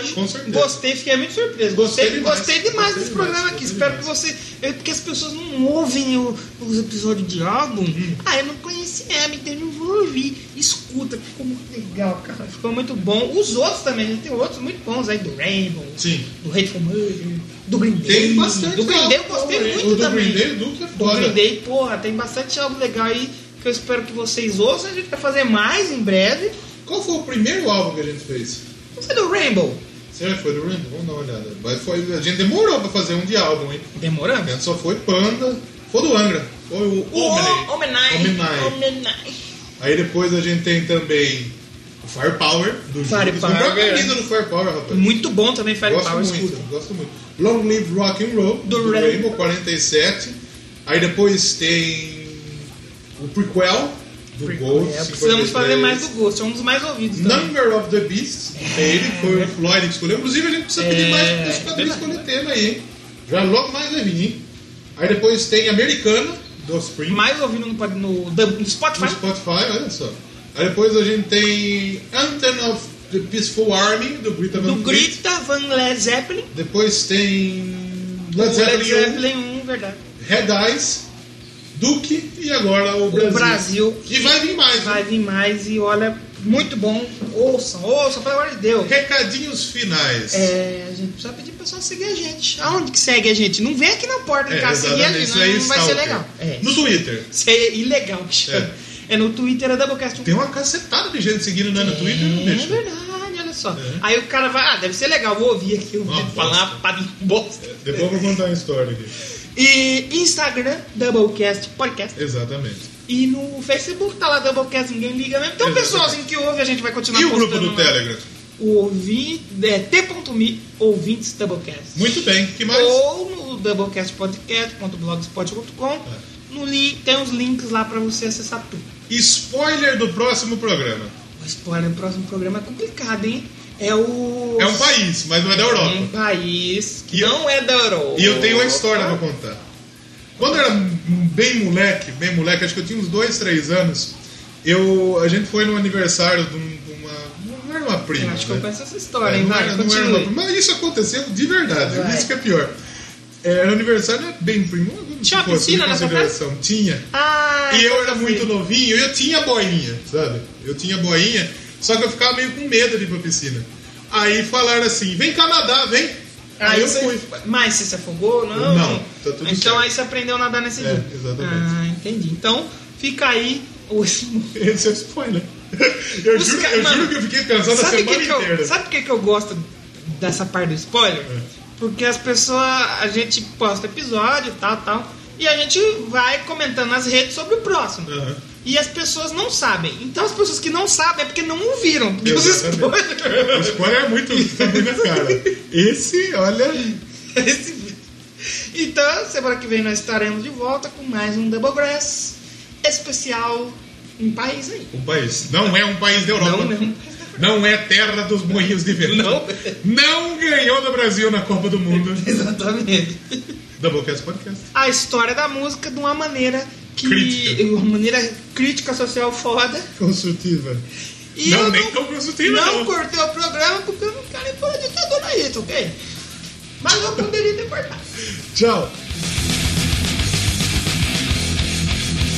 hoje. Com certeza. Gostei, fiquei muito surpreso. Gostei Gostei, demais. gostei demais desse demais, programa aqui. Espero que demais. você. é Porque as pessoas não ouvem o- os episódios de álbum. Hum. Ah, eu não conheci ela, então eu não vou ouvir. Escuta, ficou muito legal, cara. Ficou muito bom. Os outros também, a gente tem outros muito bons aí, do Rainbow, Sim. do Hateful Murder, do Green Day. Tem bastante. Do Green Day eu gostei muito do também. Green Day, o Duke é Do foda. Green Day, porra, tem bastante álbum legal aí que eu espero que vocês ouçam. A gente vai fazer mais em breve. Qual foi o primeiro álbum que a gente fez? Não sei do Rainbow. Que foi do Rainbow? Vamos dar uma olhada. Mas foi, a gente demorou pra fazer um de álbum, hein? A Demorando? gente só foi Panda. Foi do Angra. Foi o Omni. Homenagem. Aí depois a gente tem também o Firepower do Firepower, a é. do Firepower, rapaz. Muito bom também, Fire Gosto Power muito, escuta. gosto muito. Long Live Rock and Roll, Do do. Rainbow 47. Aí depois tem o prequel do Ghost. É, precisamos 53. fazer mais do Ghost, é um dos mais ouvidos também. Number of the Beast, ele foi o Floyd que escolheu. Inclusive a gente precisa pedir É, mais para os quadrinhos escolher tema aí, hein? Já logo mais vai vir, hein? Aí depois tem Americana, do Spring, Mais ouvido no, no, no Spotify. no Spotify, olha só. Aí depois a gente tem Anthem of the Peaceful Army, do Greta Van Do. Grita Van Led Zeppelin. Depois tem Led Zeppelin, Led Zeppelin 1, verdade. Red Eyes, Duke e agora o O Brasil. Brasil. E vai vir mais, Vai né? vir mais e olha, muito bom. Ouçam, ouçam, pelo amor de Deus. Recadinhos finais. É, a gente precisa pedir pro pessoal seguir a gente. Aonde que segue a gente? Não vem aqui na porta de É, casa seguir a gente, não, aí, não vai ser legal. É, No Twitter. isso é ilegal que chama. É, no Twitter é Doublecast. Tem uma cacetada de gente seguindo né, no Twitter, não É deixa. verdade, olha só. É. Aí o cara vai, ah, deve ser legal, vou ouvir aqui vídeo falar para bosta. Depois eu vou contar uma história aqui. E Instagram, Doublecast Podcast. Exatamente. E no Facebook tá lá Doublecast, ninguém liga mesmo. Um Exatamente. pessoalzinho que ouve, a gente vai continuar E o grupo do lá. Telegram? O ouvi, é, t.me ouvintes Doublecast. Muito bem. que mais? Ou no doublecastpodcast.blogspot.com. No link, tem os links lá pra você acessar tudo. Spoiler do próximo programa. O spoiler no próximo programa é complicado, hein? É o. É um país, mas não é da Europa. Um país que E eu- não é da Europa. E eu tenho uma história pra contar. Quando eu era bem moleque, bem moleque, acho que eu tinha uns dois, três anos, eu, a gente foi no aniversário de, um- de uma. Não era uma prima. Eu acho que eu né? conheço essa história, É, hein? não, Vai, era, uma prima, mas isso aconteceu de verdade, Vai. isso que é pior. É, Era aniversário, não é bem primo. Tinha fosse, piscina nessa consideração. Tinha. Ah, E eu era muito novinho e eu tinha boinha, sabe? Eu tinha boinha, só que eu ficava meio com medo de ir pra piscina. Aí falaram assim: vem cá nadar, vem. Aí, eu você- fui. Mas você se afogou? Não. Não, tá tudo Então certo. aí você aprendeu a nadar nesse É, dia. exatamente. Ah, entendi. Então fica aí o. Esse é o spoiler. Eu, Os juro, ca- eu mano, juro que eu fiquei pensando a semana que que eu, inteira. sabe por que, que eu gosto dessa parte do spoiler? É. Porque as pessoas, a gente posta episódio e tal, tal, e a gente vai comentando nas redes sobre o próximo. Aham. E as pessoas não sabem. Então as pessoas que não sabem é porque não ouviram. Os Exatamente. spoilers. O spoiler é muito tá muito na cara. Esse, olha. Esse. Então, semana que vem nós estaremos de volta com mais um Double Grass especial em país aí. Um país. Não é um país da Europa. Não, não. Não é terra dos moinhos de vento. Não. Não ganhou do Brasil na Copa do Mundo. Exatamente. Doublecast Podcast. A história da música de uma maneira que. Crítica. Uma maneira crítica social foda. Construtiva. E não, eu nem não, tão construtiva, não não. cortei o programa porque eu não quero ir para ditador aí, tá ok? Mas eu poderia ter cortado. Tchau.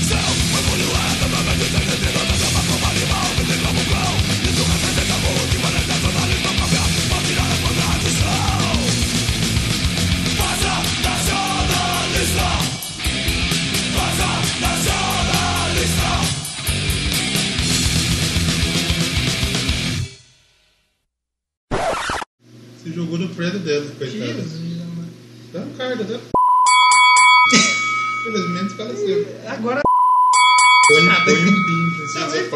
Se jogou no prédio dela, coitada. Jesus, amado. Tá no cargo, tá? Felizmente faleceu. Agora. Põe, põe um bim nesse Também